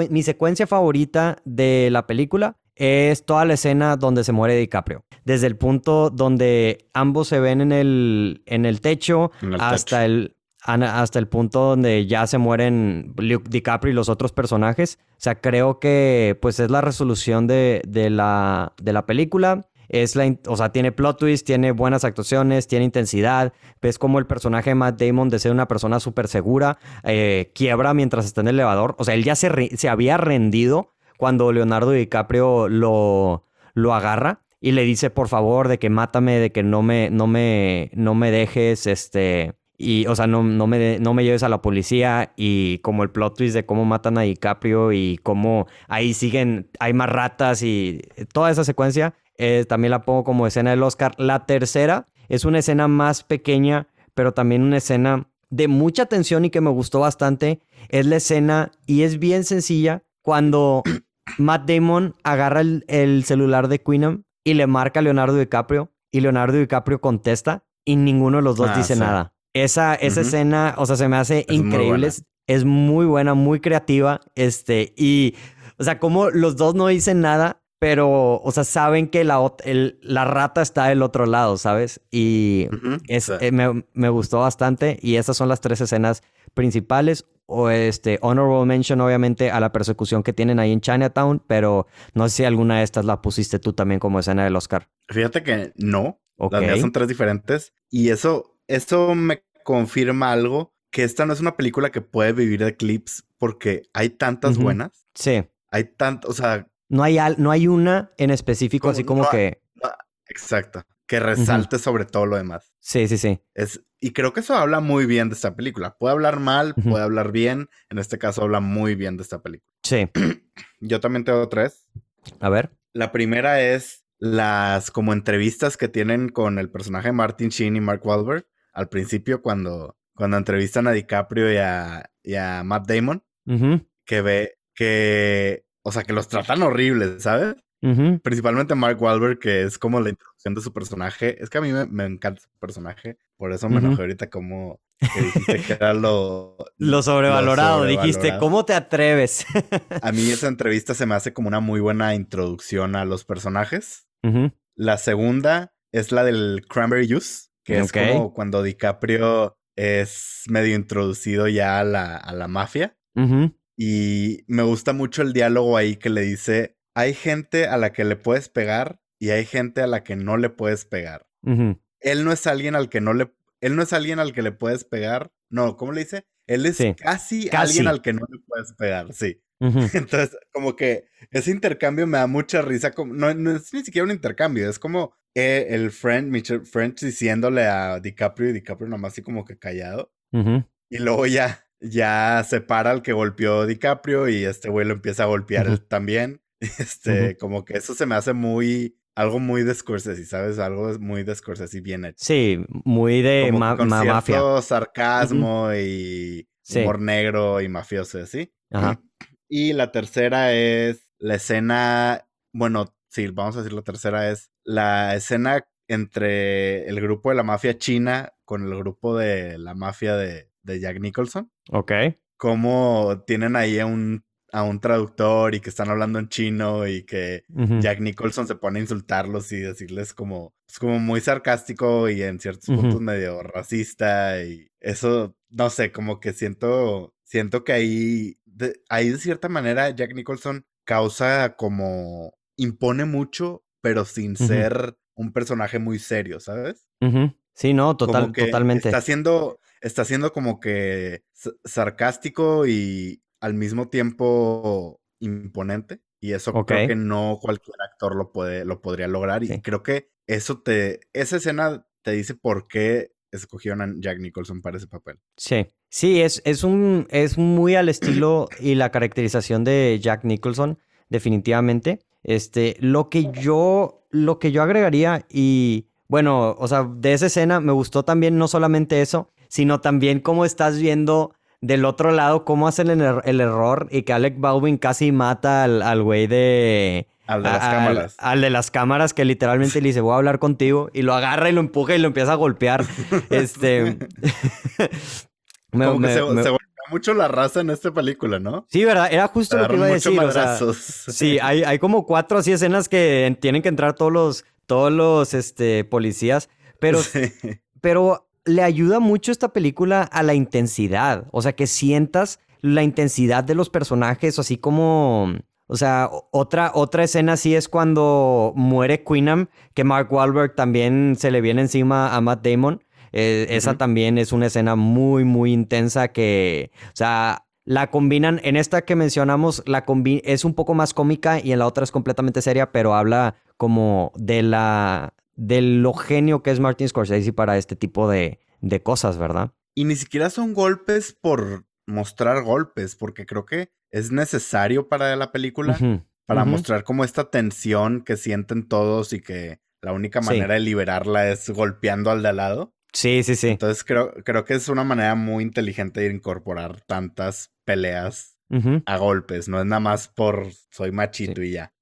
mi secuencia favorita de la película es toda la escena donde se muere DiCaprio. Desde el punto donde ambos se ven en el, en el techo hasta, El, hasta el punto donde ya se mueren DiCaprio y los otros personajes. O sea, creo que pues es la resolución de, de, la, de la película. Es la, o sea, tiene plot twist, tiene buenas actuaciones, tiene intensidad. Ves como el personaje de Matt Damon, de ser una persona súper segura, eh, quiebra mientras está en el elevador. O sea, él ya se, se había rendido cuando Leonardo DiCaprio lo, lo agarra y le dice, por favor, de que mátame, de que no me, no me, no me dejes, este... Y, o sea, no, no, me, no me lleves a la policía y como el plot twist de cómo matan a DiCaprio y cómo ahí siguen, hay más ratas y toda esa secuencia eh, también la pongo como escena del Oscar. La tercera es una escena más pequeña, pero también una escena de mucha tensión y que me gustó bastante. Es la escena, y es bien sencilla, cuando Matt Damon agarra el, celular de Queenum y le marca a Leonardo DiCaprio, y Leonardo DiCaprio contesta, y ninguno de los dos ah, dice nada. Esa, esa escena, o sea, se me hace increíble. es muy buena, muy creativa. Este, y, o sea, como los dos no dicen nada, pero, o sea, saben que la, la rata está del otro lado, ¿sabes? Y es, eh, me, gustó bastante y esas son las tres escenas principales. O este, honorable mention, obviamente, a la persecución que tienen ahí en Chinatown, pero no sé si alguna de estas la pusiste tú también como escena del Oscar. Fíjate que no. Las mías son tres diferentes. Y eso, eso me confirma algo, que esta no es una película que puede vivir de clips porque hay tantas buenas. Sí. Hay tanto, o sea, no hay, no hay una en específico, así como que. exacto. Que resalte sobre todo lo demás. Sí, sí, sí. Es, y creo que eso habla muy bien de esta película. Puede hablar mal, puede hablar bien. En este caso, habla muy bien de esta película. Sí. Yo también tengo tres. A ver. La primera es las como entrevistas que tienen con el personaje de Martin Sheen y Mark Wahlberg. Al principio, cuando, cuando entrevistan a DiCaprio y a, y a Matt Damon, que ve que o sea, que los tratan horribles, ¿sabes? Principalmente Mark Wahlberg, que es como la introducción de su personaje. Es que a mí me, encanta su personaje. Por eso me enojé ahorita como que dijiste que era lo... lo, sobrevalorado. Dijiste, ¿cómo te atreves? a mí esa entrevista se me hace como una muy buena introducción a los personajes. La segunda es la del Cranberry Juice, que es como cuando DiCaprio es medio introducido ya a la, a la mafia. Y me gusta mucho el diálogo ahí que le dice, hay gente a la que le puedes pegar y hay gente a la que no le puedes pegar. Él no es alguien al que no le, él no es alguien al que le puedes pegar. No, ¿cómo le dice? Él es casi, alguien al que no le puedes pegar, sí. Entonces, como que ese intercambio me da mucha risa. Como, no, es ni siquiera un intercambio, es como eh, el friend, Mitchell French diciéndole a DiCaprio y DiCaprio nomás así como que callado. Y luego ya ya se para al que golpeó DiCaprio y este güey lo empieza a golpear él también. Este, como que eso se me hace muy, algo muy de Scorsese, ¿sabes? Algo muy de Scorsese bien hecho. Sí, muy de ma con mafia. sarcasmo y humor negro y mafioso, ¿sí? Ajá. Y la tercera es la escena, bueno, sí, vamos a decir la tercera es la escena entre el grupo de la mafia china con el grupo de la mafia de, Jack Nicholson. Ok. Cómo tienen ahí a un, a un traductor y que están hablando en chino y que Jack Nicholson se pone a insultarlos y decirles como, es como muy sarcástico y en ciertos puntos medio racista y eso, no sé, como que siento, siento que ahí, ahí de cierta manera Jack Nicholson causa como, impone mucho, pero sin ser un personaje muy serio, ¿sabes? Sí, no, total, totalmente. Está haciendo, está siendo como que sarcástico y al mismo tiempo imponente. Y eso creo que no cualquier actor lo puede, lo podría lograr. Y creo que eso te, esa escena te dice por qué escogieron a Jack Nicholson para ese papel. Sí. Sí, es, es un, es muy al estilo y la caracterización de Jack Nicholson, definitivamente. Este, lo que yo, lo que yo agregaría y bueno, o sea, de esa escena me gustó también no solamente eso, sino también cómo estás viendo del otro lado cómo hacen el, er-, error y que Alec Baldwin casi mata al güey de... Al de las cámaras. Al de las cámaras que literalmente le dice, voy a hablar contigo. Y lo agarra y lo empuja y lo empieza a golpear. este... me, se, mucho la raza en esta película, ¿no? Sí, ¿verdad? Era justo lo que iba a decir. sí, hay, hay como cuatro así escenas que tienen que entrar todos los, todos los este, policías, pero, pero le ayuda mucho esta película a la intensidad, o sea, que sientas la intensidad de los personajes, así como... O sea, otra, otra escena sí es cuando muere Queenam, que Mark Wahlberg también se le viene encima a Matt Damon. Eh, esa también es una escena muy, muy intensa que, o sea, la combinan, en esta que mencionamos, la es un poco más cómica y en la otra es completamente seria, pero habla como de la, de lo genio que es Martin Scorsese para este tipo de, de cosas, ¿verdad? Y ni siquiera son golpes por mostrar golpes, porque creo que es necesario para la película, para mostrar como esta tensión que sienten todos y que la única manera de liberarla es golpeando al de al lado. Sí, sí, sí. Entonces creo, creo que es una manera muy inteligente de incorporar tantas peleas a golpes. No es nada más por soy machito y ya.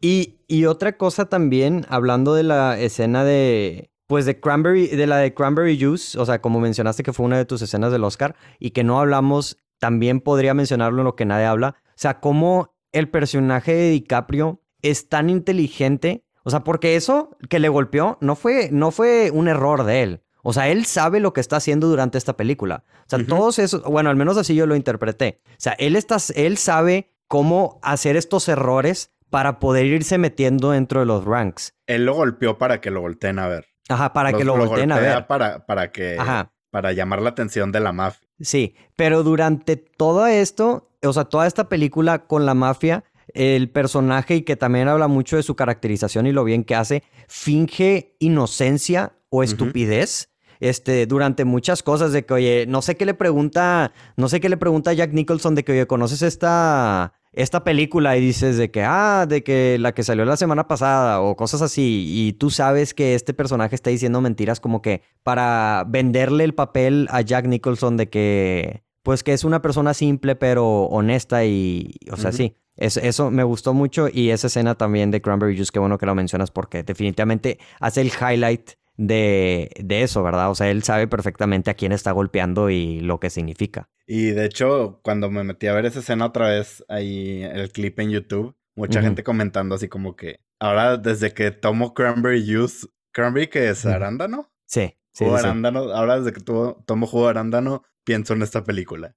Y, y, otra cosa también, hablando de la escena de. Pues de Cranberry, de la de Cranberry Juice, o sea, como mencionaste que fue una de tus escenas del Oscar, y que no hablamos, también podría mencionarlo en lo que nadie habla. O sea, cómo el personaje de DiCaprio es tan inteligente. O sea, porque eso que le golpeó no fue, no fue un error de él. O sea, él sabe lo que está haciendo durante esta película. O sea, todos esos, bueno, al menos así yo lo interpreté. O sea, él, está, él sabe cómo hacer estos errores para poder irse metiendo dentro de los ranks. Él lo golpeó para que lo volteen a ver. Ajá, para que lo, volteen a ver. Para, para que. Ajá. Para llamar la atención de la mafia. Sí, pero durante todo esto, o sea, toda esta película con la mafia, el personaje y que también habla mucho de su caracterización y lo bien que hace, finge inocencia o estupidez este, durante muchas cosas de que, oye, no sé qué le pregunta, no sé qué le pregunta Jack Nicholson de que, oye, ¿conoces esta, esta película? Y dices de que, ah, de que la que salió la semana pasada o cosas así. Y tú sabes que este personaje está diciendo mentiras como que para venderle el papel a Jack Nicholson de que, pues que es una persona simple pero honesta y, o sea, sí. eso me gustó mucho y esa escena también de Cranberry Juice, qué bueno que lo mencionas porque definitivamente hace el highlight de, de, eso, ¿verdad? O sea, él sabe perfectamente a quién está golpeando y lo que significa. Y de hecho, cuando me metí a ver esa escena otra vez, ahí el clip en YouTube, mucha gente comentando así como que ahora desde que tomo Cranberry Juice, ¿Cranberry que es arándano? Sí. Sí, jugo arándano, ahora desde que tomo jugo arándano, pienso en esta película.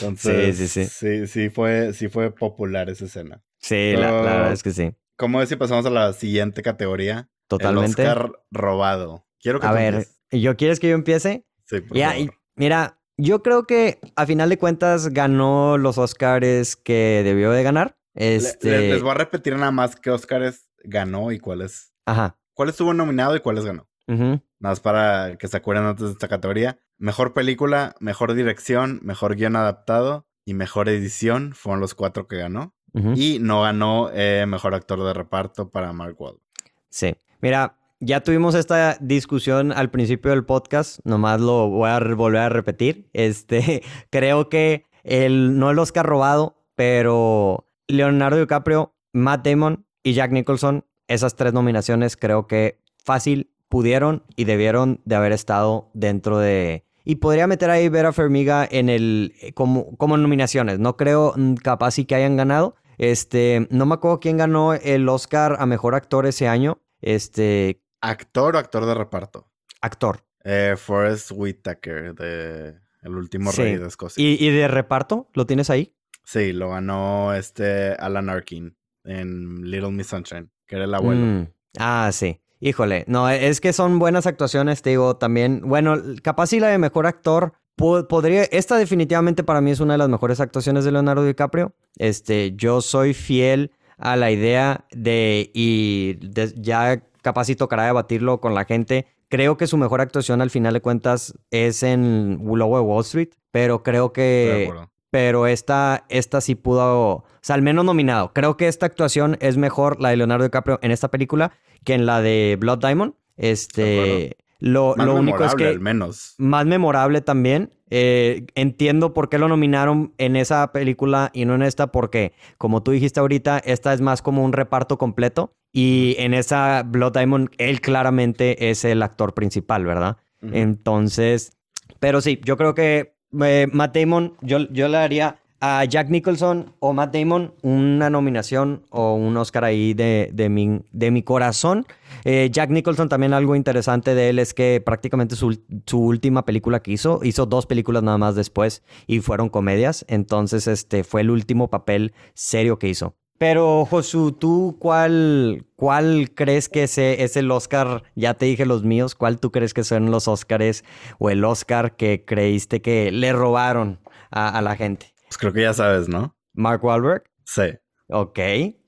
Entonces, sí, sí, sí. Sí, sí fue, sí fue popular esa escena. Sí, la, la verdad es que sí. ¿Cómo es si pasamos a la siguiente categoría? Totalmente. El Oscar robado. Quiero que A ver, ¿yo quieres que yo empiece? Sí, por favor. mira, yo creo que a final de cuentas ganó los Oscars que debió de ganar. Este... Les, voy a repetir nada más qué Oscars ganó y cuáles. Ajá. ¿Cuál estuvo nominado y cuáles ganó? Nada más para que se acuerden antes de esta categoría. Mejor película, mejor dirección, mejor guion adaptado y mejor edición fueron los cuatro que ganó. Y no ganó eh, mejor actor de reparto para Mark Wahlberg. Sí. Mira, ya tuvimos esta discusión al principio del podcast, nomás lo voy a volver a repetir. Este, creo que el, no el Oscar robado, pero Leonardo DiCaprio, Matt Damon y Jack Nicholson esas tres nominaciones creo que fácil pudieron y debieron de haber estado dentro de... Y podría meter ahí Vera Fermiga en el... Como, como nominaciones. No creo mm, capaz sí que hayan ganado. Este, no me acuerdo quién ganó el Oscar a Mejor Actor ese año. Este... ¿Actor o actor de reparto? Actor. Eh, Forrest Whitaker, de El último rey de Escocia. ¿Y, ¿Y, de reparto? ¿Lo tienes ahí? Sí, lo ganó este Alan Arkin en Little Miss Sunshine, que era el abuelo. Mm. Ah, sí. Híjole, no, es que son buenas actuaciones, te digo, también, bueno, capaz si la de mejor actor podría, esta definitivamente para mí es una de las mejores actuaciones de Leonardo DiCaprio. Este, yo soy fiel a la idea de, y ya capaz si tocará debatirlo con la gente, creo que su mejor actuación al final de cuentas es en Lobo de Wall Street, pero creo que... Pero esta, esta sí pudo, o sea, al menos nominado. Creo que esta actuación es mejor, la de Leonardo DiCaprio, en esta película que en la de Blood Diamond. Este, lo, lo único es que al menos. más memorable también. Eh, entiendo por qué lo nominaron en esa película y no en esta, porque como tú dijiste ahorita, esta es más como un reparto completo y en esa Blood Diamond él claramente es el actor principal, ¿verdad? Entonces, pero sí, yo creo que eh, Matt Damon, yo, yo le daría a Jack Nicholson o Matt Damon una nominación o un Oscar ahí de, de, mi, de mi corazón. Eh, Jack Nicholson también algo interesante de él es que prácticamente su, su, última película que hizo, hizo dos películas nada más después y fueron comedias, entonces este fue el último papel serio que hizo. Pero Josu, ¿tú cuál, cuál crees que ese es el Oscar? Ya te dije los míos, ¿cuál tú crees que son los Oscars o el Oscar que creíste que le robaron a la gente? Pues creo que ya sabes, ¿no? Mark Wahlberg. Sí. Ok.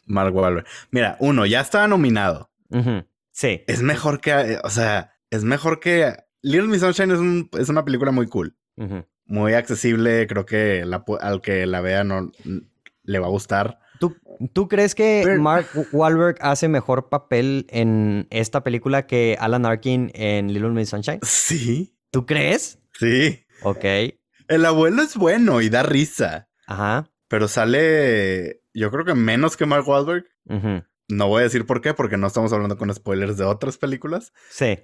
Mark Wahlberg. Mira, uno, ya estaba nominado. Sí. Es mejor que, eh, o sea, es mejor que... Little Miss Sunshine es, una película muy cool. Muy accesible. Creo que al que la vea no le va a gustar. ¿Tú, ¿Tú crees que Mark Wahlberg hace mejor papel en esta película que Alan Arkin en Little Miss Sunshine? Sí. ¿Tú crees? Sí. Ok. El abuelo es bueno y da risa. Ajá. Pero sale, yo creo que menos que Mark Wahlberg. No voy a decir por qué, porque no estamos hablando con spoilers de otras películas. Sí.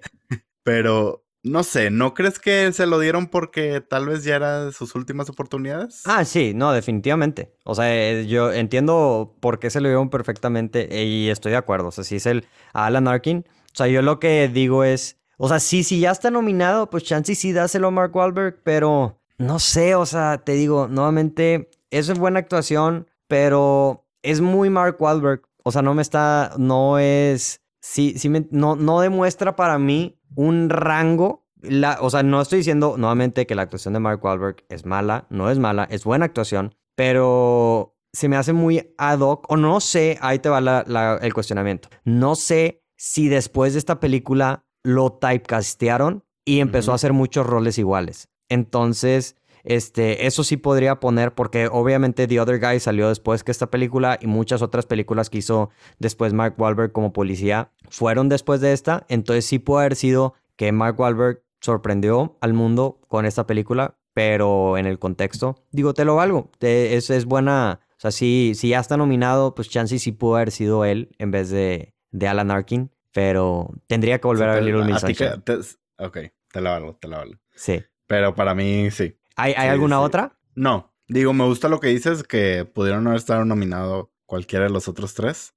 Pero no sé, ¿no crees que se lo dieron porque tal vez ya era sus últimas oportunidades? Ah, sí, no, definitivamente. O sea, eh, yo entiendo por qué se lo dieron perfectamente y estoy de acuerdo. O sea, si es el Alan Arkin. O sea, yo lo que digo es, o sea, sí, si ya está nominado, pues chance sí dáselo a Mark Wahlberg, pero no sé, o sea, te digo, nuevamente, eso es buena actuación, pero es muy Mark Wahlberg. O sea, no me está, no es, sí, sí, me, no, no demuestra para mí un rango. La, o sea, no estoy diciendo nuevamente que la actuación de Mark Wahlberg es mala, no es mala, es buena actuación, pero se me hace muy ad hoc, o no sé, ahí te va el cuestionamiento. No sé si después de esta película lo typecastearon y empezó a hacer muchos roles iguales. Entonces, este, eso sí podría poner, porque obviamente The Other Guy salió después que esta película y muchas otras películas que hizo después Mark Wahlberg como policía fueron después de esta. Entonces sí puede haber sido que Mark Wahlberg sorprendió al mundo con esta película, pero en el contexto, digo, te lo valgo. es, es buena. O sea, si, si ya está nominado, pues chance sí pudo haber sido él en vez de, de Alan Arkin, pero tendría que volver a ver Little Miss Ok, te la valgo, te la valgo. Sí. Pero para mí sí. ¿Hay, alguna otra? No. Digo, me gusta lo que dices, que pudieron haber estado nominado cualquiera de los otros tres.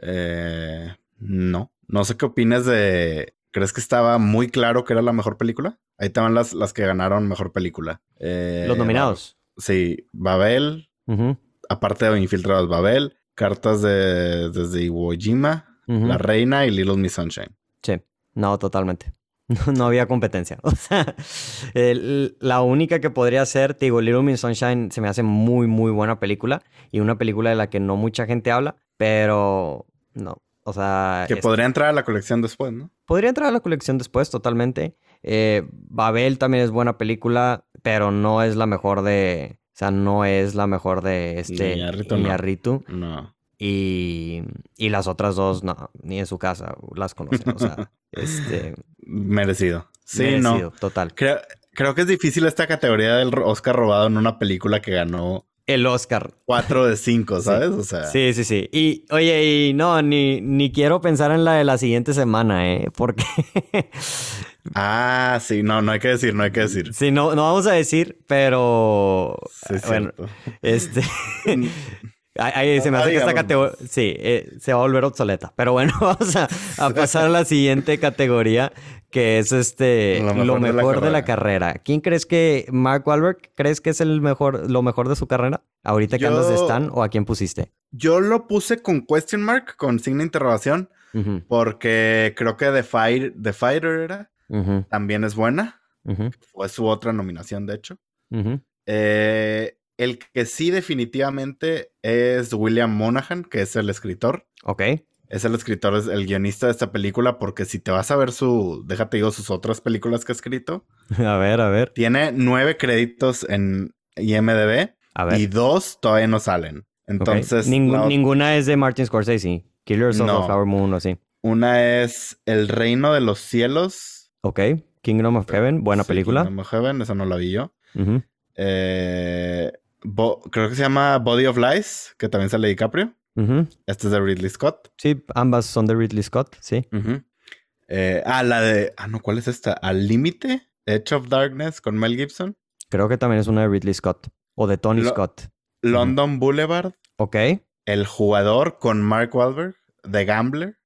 eh, no. No sé qué opinas de. ¿Crees que estaba muy claro que era la mejor película? Ahí estaban las, las que ganaron mejor película. Eh, los nominados. sí, Babel. Aparte de Infiltrados, Babel. Cartas de, desde Iwo Jima. La Reina y Little Miss Sunshine. Sí, no, totalmente. no había competencia. O sea, la única que podría ser, te digo, Little Miss Sunshine se me hace muy, muy buena película y una película de la que no mucha gente habla, pero no. O sea. Que podría entrar a la colección después, ¿no? Podría entrar a la colección después, totalmente. Eh, Babel también es buena película, pero no es la mejor de. O sea, no es la mejor de este. No. Y, y las otras dos, no, ni en su casa las conocen. O sea, este. Merecido. Sí, no. Total. Creo, creo que es difícil esta categoría del Oscar robado en una película que ganó el Oscar. Cuatro de cinco, ¿sabes? O sea. Sí, sí, sí. Y oye, y no, ni, ni quiero pensar en la de la siguiente semana, ¿eh? Porque. ah, sí, no, no hay que decir, no hay que decir. Sí, no, no vamos a decir, pero. Sí, bueno, este. Ahí se me hace que esta categoría. Sí, eh, se va a volver obsoleta. Pero bueno, vamos a, pasar a la siguiente categoría, que es este lo mejor, de, la carrera. ¿Quién crees que Mark Wahlberg crees que es el mejor, lo mejor de su carrera? Ahorita que andas de Stan o a quién pusiste? Yo lo puse con question mark, con signo de interrogación, porque creo que The, Fighter era. También es buena. Fue su otra nominación, de hecho. Eh, el que sí definitivamente es William Monaghan, que es el escritor. Ok. Es el escritor, es el guionista de esta película, porque si te vas a ver su, déjate digo, sus otras películas que ha escrito. A ver, a ver. Tiene nueve créditos en IMDB a ver. y dos todavía no salen. Entonces. Ninguna es de Martin Scorsese. Killers of the Flower Moon o así. Una es El Reino de los Cielos. Ok. Kingdom of Heaven, buena película. Kingdom of Heaven, esa no la vi yo. eh, creo que se llama Body of Lies, que también sale DiCaprio. Este es de Ridley Scott. Sí, ambas son de Ridley Scott, sí. Eh, ah, la de. Ah, no, ¿cuál es esta? Al límite. Edge of Darkness con Mel Gibson. Creo que también es una de Ridley Scott. O de Tony Scott. London Boulevard. Ok. El jugador con Mark Wahlberg. The Gambler.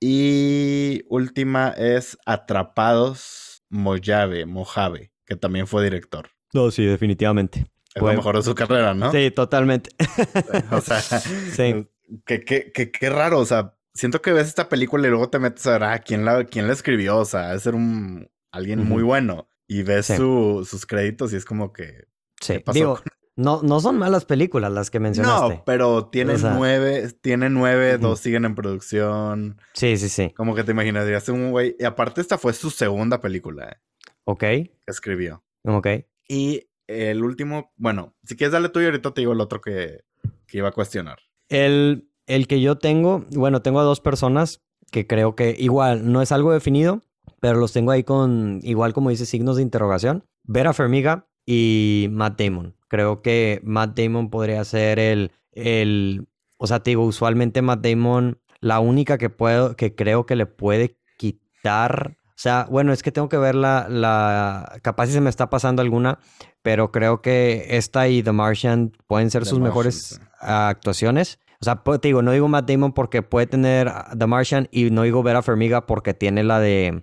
Y última es Atrapados Mojave, Mojave, que también fue director. No, sí, definitivamente. Es lo mejor de su carrera, ¿no? Sí, totalmente. o sea, sí. Qué, qué, qué, raro, o sea, siento que ves esta película y luego te metes a ver, ah, ¿quién la, quién la escribió? O sea, es ser un alguien muy bueno. Y ves sus créditos y es como que... Sí, digo, no, no son malas películas las que mencionaste. No, pero tiene nueve, tiene nueve, dos siguen en producción. Sí, sí, sí. Como que te imaginarías un güey... Y aparte esta fue su segunda película. ¿eh? Ok. Que escribió. Ok. Y el último, bueno, si quieres darle tuyo, ahorita te digo el otro que, iba a cuestionar. El, el que yo tengo, bueno, tengo a dos personas que creo que igual no es algo definido, pero los tengo ahí con, igual como dice, signos de interrogación. Vera Fermiga y Matt Damon. Creo que Matt Damon podría ser el, el, o sea, te digo, usualmente Matt Damon, la única que puedo, que creo que le puede quitar o sea, bueno, es que tengo que ver la, la, capaz si se me está pasando alguna, pero creo que esta y The Martian pueden ser sus mejores actuaciones. O sea, te digo, no digo Matt Damon porque puede tener The Martian y no digo Vera Fermiga porque tiene la de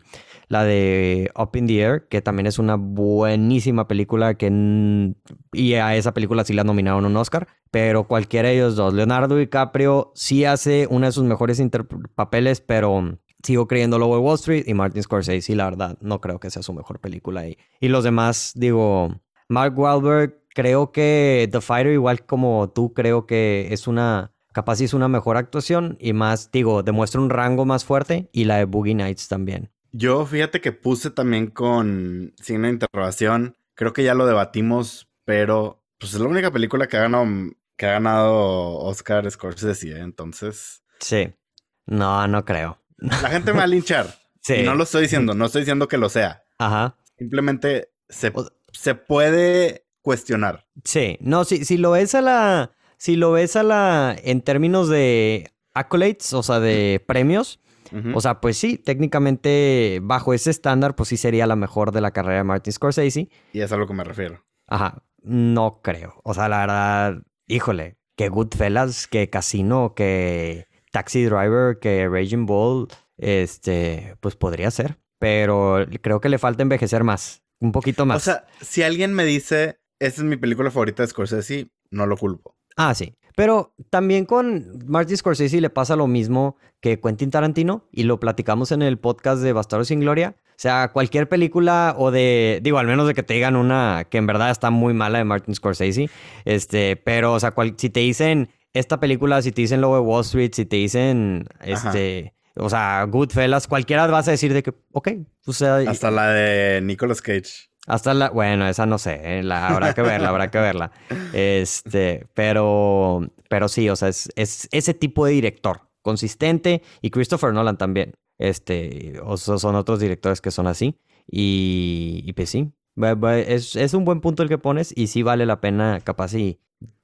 la de Up in the Air, que también es una buenísima película que y a esa película sí la nominaron un Oscar, pero cualquiera de ellos dos, Leonardo DiCaprio sí hace uno de sus mejores papeles, pero sigo creyendo Lobo de Wall Street y Martin Scorsese, y la verdad, no creo que sea su mejor película ahí. Y los demás, digo, Mark Wahlberg, creo que The Fighter, igual como tú, creo que es una, capaz es una mejor actuación y más, digo, demuestra un rango más fuerte y la de Boogie Nights también. Yo fíjate que puse también con signo de interrogación, creo que ya lo debatimos, pero pues es la única película que ha ganado, que ha ganado Oscar Scorsese, ¿eh? entonces... Sí. No, no creo. La gente me va a linchar. Sí. Y no lo estoy diciendo, no estoy diciendo que lo sea. Ajá. Simplemente se, se puede cuestionar. Sí, no, si, si lo ves a la. Si lo ves a la. En términos de accolades, o sea, de premios. O sea, pues sí, técnicamente bajo ese estándar, pues sí sería la mejor de la carrera de Martin Scorsese. Y es a lo que me refiero. Ajá, no creo. O sea, la verdad, híjole, que Goodfellas, que Casino, que Taxi Driver que Raging Bull, este, pues podría ser. Pero creo que le falta envejecer más. Un poquito más. O sea, si alguien me dice, esta es mi película favorita de Scorsese, no lo culpo. Ah, sí. Pero también con Martin Scorsese le pasa lo mismo que Quentin Tarantino y lo platicamos en el podcast de Bastardos sin Gloria. O sea, cualquier película o de, digo, al menos de que te digan una que en verdad está muy mala de Martin Scorsese, este, pero, o sea, si te dicen esta película, si te dicen lo de Wall Street, si te dicen, este, o sea, Goodfellas, cualquiera vas a decir de que, ok, o sea... Hasta la de Nicolas Cage. Hasta la, bueno, esa no sé, eh, la, habrá que verla, habrá que verla. Este, pero, pero sí, o sea, es, es ese tipo de director, consistente, y Christopher Nolan también. Este, o son otros directores que son así. Y, y pues sí, Es, es, un buen punto el que pones y sí vale la pena capaz y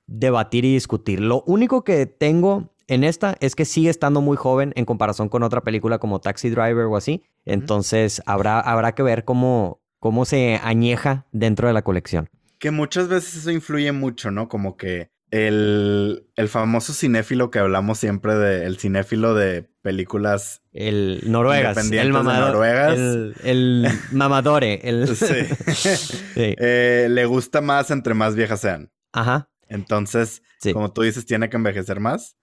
debatir y discutir. Lo único que tengo en esta es que sigue estando muy joven en comparación con otra película como Taxi Driver o así. Entonces habrá, habrá que ver cómo, cómo se añeja dentro de la colección. Que muchas veces eso influye mucho, ¿no? Como que el, famoso cinéfilo que hablamos siempre de, el cinéfilo de películas. El Noruegas. El mamador, El, mamadore. El... Sí. Eh, le gusta más entre más viejas sean. Ajá. Entonces, como tú dices, tiene que envejecer más.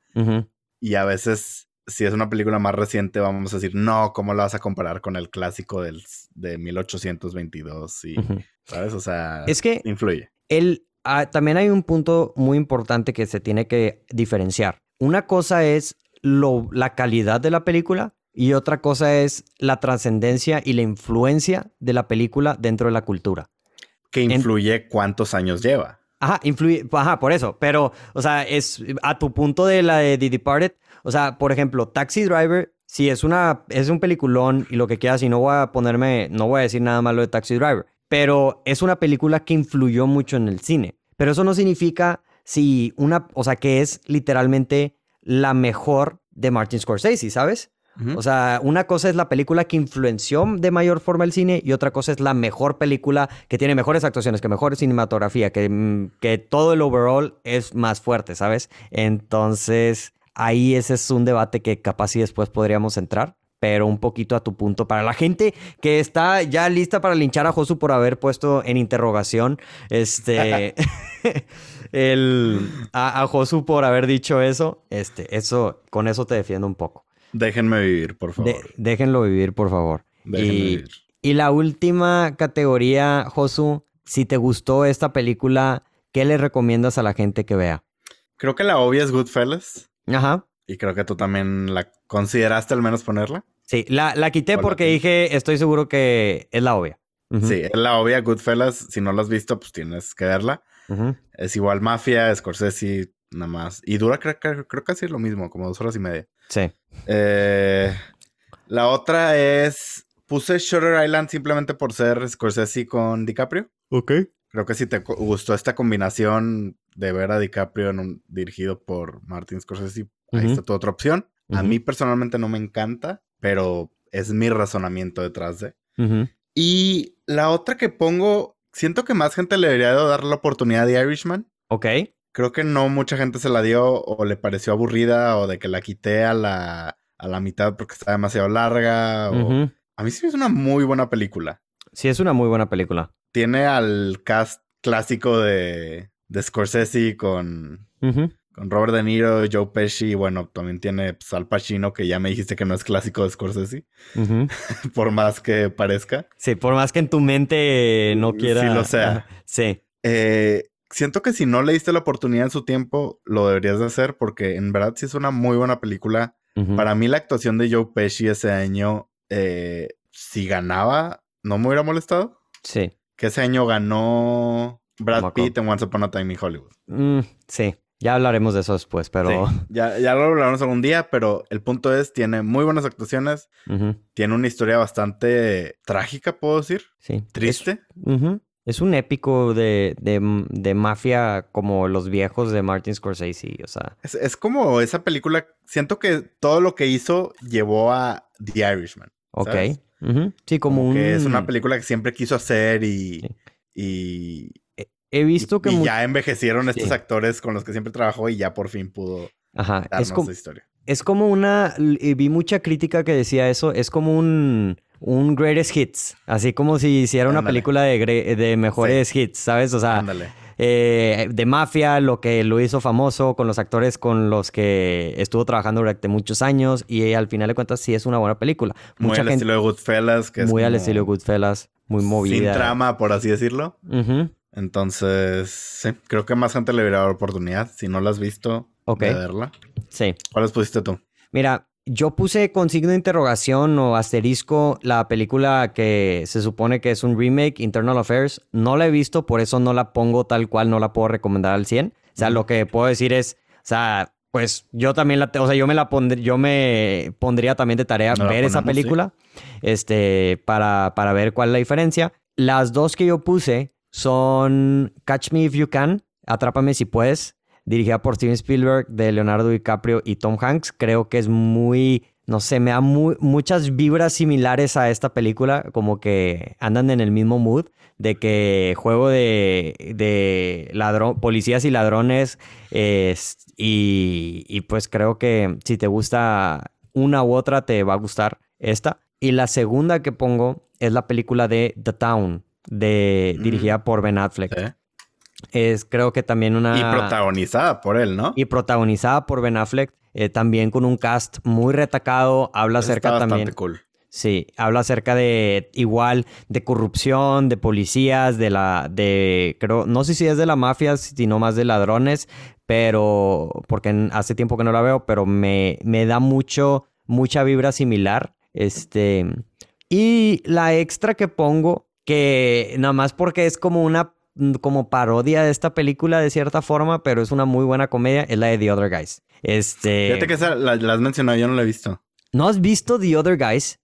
Y a veces, si es una película más reciente, vamos a decir, no, ¿cómo la vas a comparar con el clásico del, de 1822? Y, ¿Sabes? O sea, es que influye. El, ah, también hay un punto muy importante que se tiene que diferenciar. Una cosa es lo, la calidad de la película y otra cosa es la trascendencia y la influencia de la película dentro de la cultura. Que influye cuántos años lleva. Ajá, influye, ajá, por eso. Pero, o sea, es a tu punto de la de The Departed. O sea, por ejemplo, Taxi Driver, si es una, es un peliculón y lo que quieras, y no voy a ponerme, no voy a decir nada malo de Taxi Driver, pero es una película que influyó mucho en el cine. Pero eso no significa si una, o sea, que es literalmente la mejor de Martin Scorsese, ¿sabes? O sea, una cosa es la película que influenció de mayor forma el cine y otra cosa es la mejor película que tiene mejores actuaciones, que mejor cinematografía, que, mm, que todo el overall es más fuerte, ¿sabes? Entonces, ahí ese es un debate que capaz y después podríamos entrar pero un poquito a tu punto. Para la gente que está ya lista para linchar a Josu por haber puesto en interrogación este el, a, a, Josu por haber dicho eso, este, eso, con eso te defiendo un poco. Déjenme vivir, por favor. déjenlo vivir, por favor. Déjenme y, vivir. Y la última categoría, Josu, si te gustó esta película, ¿qué le recomiendas a la gente que vea? Creo que la obvia es Goodfellas. Ajá. Y creo que tú también la consideraste al menos ponerla. Sí, la, la quité porque dije, estoy seguro que es la obvia. Sí, es la obvia Goodfellas. Si no la has visto, pues tienes que verla. Es igual Mafia, Scorsese, nada más. Y dura, creo, creo, creo casi lo mismo, como dos horas y media. Sí. Eh, la otra es. Puse Shutter Island simplemente por ser Scorsese con DiCaprio. Ok. Creo que si te gustó esta combinación de ver a DiCaprio en un, dirigido por Martin Scorsese, ahí está tu otra opción. A mí personalmente no me encanta, pero es mi razonamiento detrás de. Y la otra que pongo, siento que más gente le debería dar la oportunidad de Irishman. Ok creo que no mucha gente se la dio o le pareció aburrida o de que la quité a la, a la mitad porque está demasiado larga. O... A mí sí es una muy buena película. Sí, es una muy buena película. Tiene al cast clásico de, de Scorsese con, con Robert De Niro, Joe Pesci. Y bueno, también tiene pues, Al Pacino, que ya me dijiste que no es clásico de Scorsese. por más que parezca. Sí, por más que en tu mente no quiera. Sí, lo sea. Sí. Eh, siento que si no le diste la oportunidad en su tiempo, lo deberías de hacer porque en verdad sí es una muy buena película. Para mí la actuación de Joe Pesci ese año, eh, si ganaba, no me hubiera molestado. Sí. Que ese año ganó Brad Pitt en Once Upon a Time in Hollywood. Mm, sí. Ya hablaremos de eso después, pero... Ya, ya lo hablaremos algún día, pero el punto es, tiene muy buenas actuaciones, tiene una historia bastante trágica, puedo decir. Sí. Triste. Es un épico de, de, mafia como los viejos de Martin Scorsese, o sea. Es, como esa película, siento que todo lo que hizo llevó a The Irishman. Ok. Sí, como, un... Que es una película que siempre quiso hacer y... y... He visto que... Y ya envejecieron estos actores con los que siempre trabajó y ya por fin pudo Ajá. es como, historia. Es como una... Vi mucha crítica que decía eso. Es como un un greatest hits, así como si hiciera una película de, de mejores hits, ¿sabes? O sea, eh, de mafia, lo que lo hizo famoso con los actores con los que estuvo trabajando durante muchos años y al final de cuentas sí es una buena película. Mucha muy al estilo de Goodfellas, que muy al estilo de Goodfellas, muy movida. Sin trama, por así decirlo. Entonces, sí, creo que más gente le debería dar oportunidad. Si no la has visto, de verla. Sí. ¿Cuáles pusiste tú? Mira, yo puse con signo de interrogación o asterisco la película que se supone que es un remake, Internal Affairs. No la he visto, por eso no la pongo tal cual, no la puedo recomendar al 100. O sea, lo que puedo decir es, o sea, pues yo también la, o sea, yo me la pondría, yo me pondría también de tarea ver esa película, este, para, para ver cuál es la diferencia. las dos que yo puse son Catch Me If You Can, Atrápame Si Puedes, dirigida por Steven Spielberg, de Leonardo DiCaprio y Tom Hanks. Creo que es muy, no sé, me da muchas vibras similares a esta película, como que andan en el mismo mood, de que juego de, de ladrón, policías y ladrones, y, y pues creo que si te gusta una u otra, te va a gustar esta. Y la segunda que pongo es la película de The Town, de, dirigida por Ben Affleck. Es creo que también una... Y protagonizada por él, ¿no? Y protagonizada por Ben Affleck, eh, también con un cast muy retacado, habla acerca también... cool. Sí, habla acerca de igual de corrupción, de policías, de la, de, creo, no sé si es de la mafia, sino más de ladrones, pero, porque hace tiempo que no la veo, pero me, me da mucho, mucha vibra similar. Este, y la extra que pongo, que nada más porque es como una como parodia de esta película de cierta forma, pero es una muy buena comedia, es la de The Other Guys. Este... Fíjate que esa la, has mencionado, yo no la he visto. ¿No has visto The Other Guys?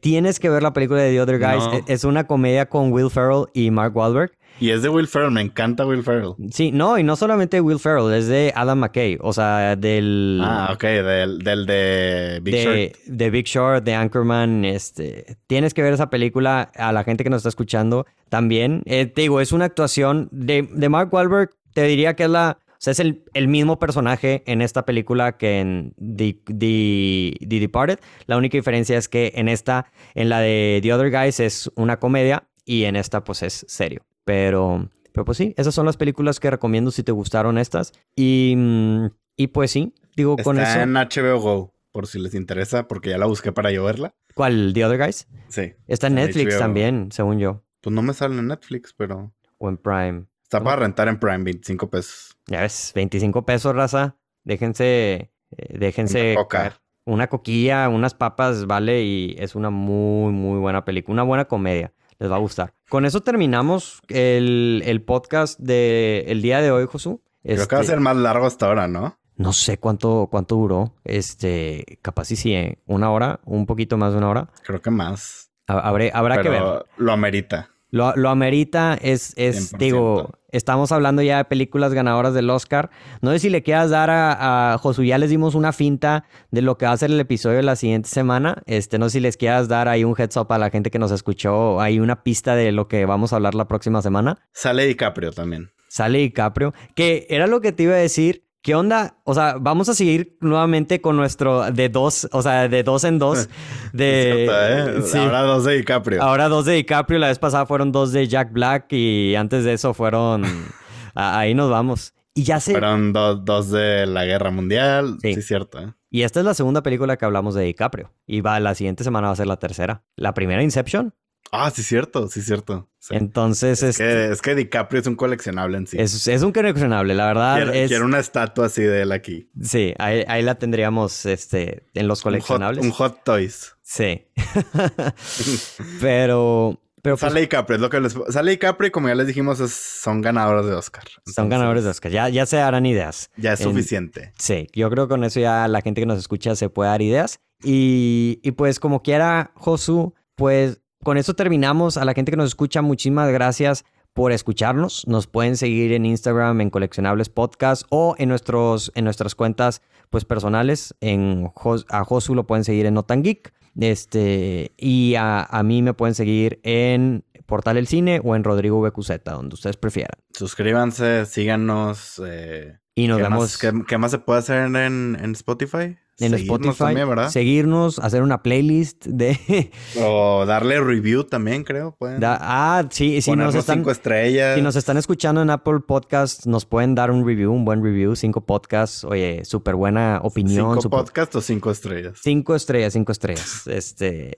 tienes que ver la película de The Other Guys. E, es una comedia con Will Ferrell y Mark Wahlberg. Y es de Will Ferrell, me encanta Will Ferrell. Sí, no, y no solamente Will Ferrell, es de Adam McKay, o sea, del... Ah, ok, del, del de Big Short. De Big Short, de Anchorman, este... Tienes que ver esa película a la gente que nos está escuchando también. Eh, te digo, es una actuación de, de Mark Wahlberg, te diría que es la... O sea, es el, el, mismo personaje en esta película que en The, The, The, Departed. La única diferencia es que en esta, en la de The Other Guys, es una comedia y en esta, pues es serio. Pero, pero pues sí, esas son las películas que recomiendo si te gustaron estas. Y, mm, y pues sí, digo con eso. Está en HBO Go, por si les interesa, porque ya la busqué para yo verla. ¿Cuál? ¿The Other Guys? Sí. Está en Netflix también, según yo. Pues no me sale en Netflix, pero. O en Prime. Está para rentar en Prime, 25 pesos. Ya ves, 25 pesos, raza. Déjense. Eh, déjense. Una, coca. una coquilla, unas papas, vale, y es una muy, muy buena película. Una buena comedia les va a gustar. Con eso terminamos el, podcast del día de hoy, Josu. Creo que va a este, ser más largo hasta ahora, ¿no? No sé cuánto, cuánto duró. Este, capaz sí, sí, ¿eh? una hora, un poquito más de una hora. Creo que más. Habré, habrá que ver. Lo amerita. Lo, lo amerita, es, es digo, estamos hablando ya de películas ganadoras del Oscar. No sé si le quieras dar a, a Josu, ya les dimos una finta de lo que va a ser el episodio de la siguiente semana. Este, no sé si les quieras dar ahí un heads up a la gente que nos escuchó, hay una pista de lo que vamos a hablar la próxima semana. Sale DiCaprio también. Sale DiCaprio, que era lo que te iba a decir. ¿Qué onda? O sea, vamos a seguir nuevamente con nuestro de dos, o sea, de dos en dos. De, ¿eh? Ahora dos de DiCaprio. Ahora dos de DiCaprio. La vez pasada fueron dos de Jack Black y antes de eso fueron. ahí nos vamos. Y ya se. Fueron dos, de la Guerra Mundial. Sí, es cierto. ¿eh? Y esta es la segunda película que hablamos de DiCaprio. Y va, la siguiente semana va a ser la tercera. La primera, Inception. Ah, sí, cierto, sí, cierto. Entonces. Es, que, este es que DiCaprio es un coleccionable en sí. Es, es un coleccionable, la verdad. Quiero, una estatua así de él aquí. Sí, ahí, la tendríamos este, en los coleccionables. Un Hot, Toys. Sí. pero. Pero pues sale DiCaprio, es lo que les... Sale DiCaprio como ya les dijimos, son ganadores de Oscar. son ganadores de Oscar. Ya, ya se harán ideas. Ya es suficiente. Sí, yo creo que con eso ya la gente que nos escucha se puede dar ideas. Y, y pues como quiera, Josu, pues con eso terminamos. A la gente que nos escucha, muchísimas gracias por escucharnos. Nos pueden seguir en Instagram en Coleccionables Podcast o en, nuestros, en nuestras cuentas pues, personales. En, a Josu lo pueden seguir en Notan Geek. Este, y a, mí me pueden seguir en Portal El Cine o en Rodrigo BQZ, donde ustedes prefieran. Suscríbanse, síganos. Eh, y nos vemos. ¿qué, más se puede hacer en, en Spotify? En Spotify, seguirnos, hacer una playlist de... o darle review también, creo. Pueden ah, sí, si nos están... Cinco estrellas. Si nos están escuchando en Apple Podcasts, nos pueden dar un review, un buen review, cinco podcasts. Oye, súper buena opinión. ¿Cinco podcasts o cinco estrellas? Cinco estrellas, cinco estrellas. este...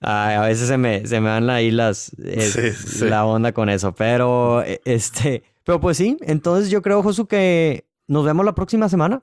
a veces se me, se me van ahí las... La onda con eso, pero e, este... Pero pues sí, entonces yo creo, Josu, que nos vemos la próxima semana.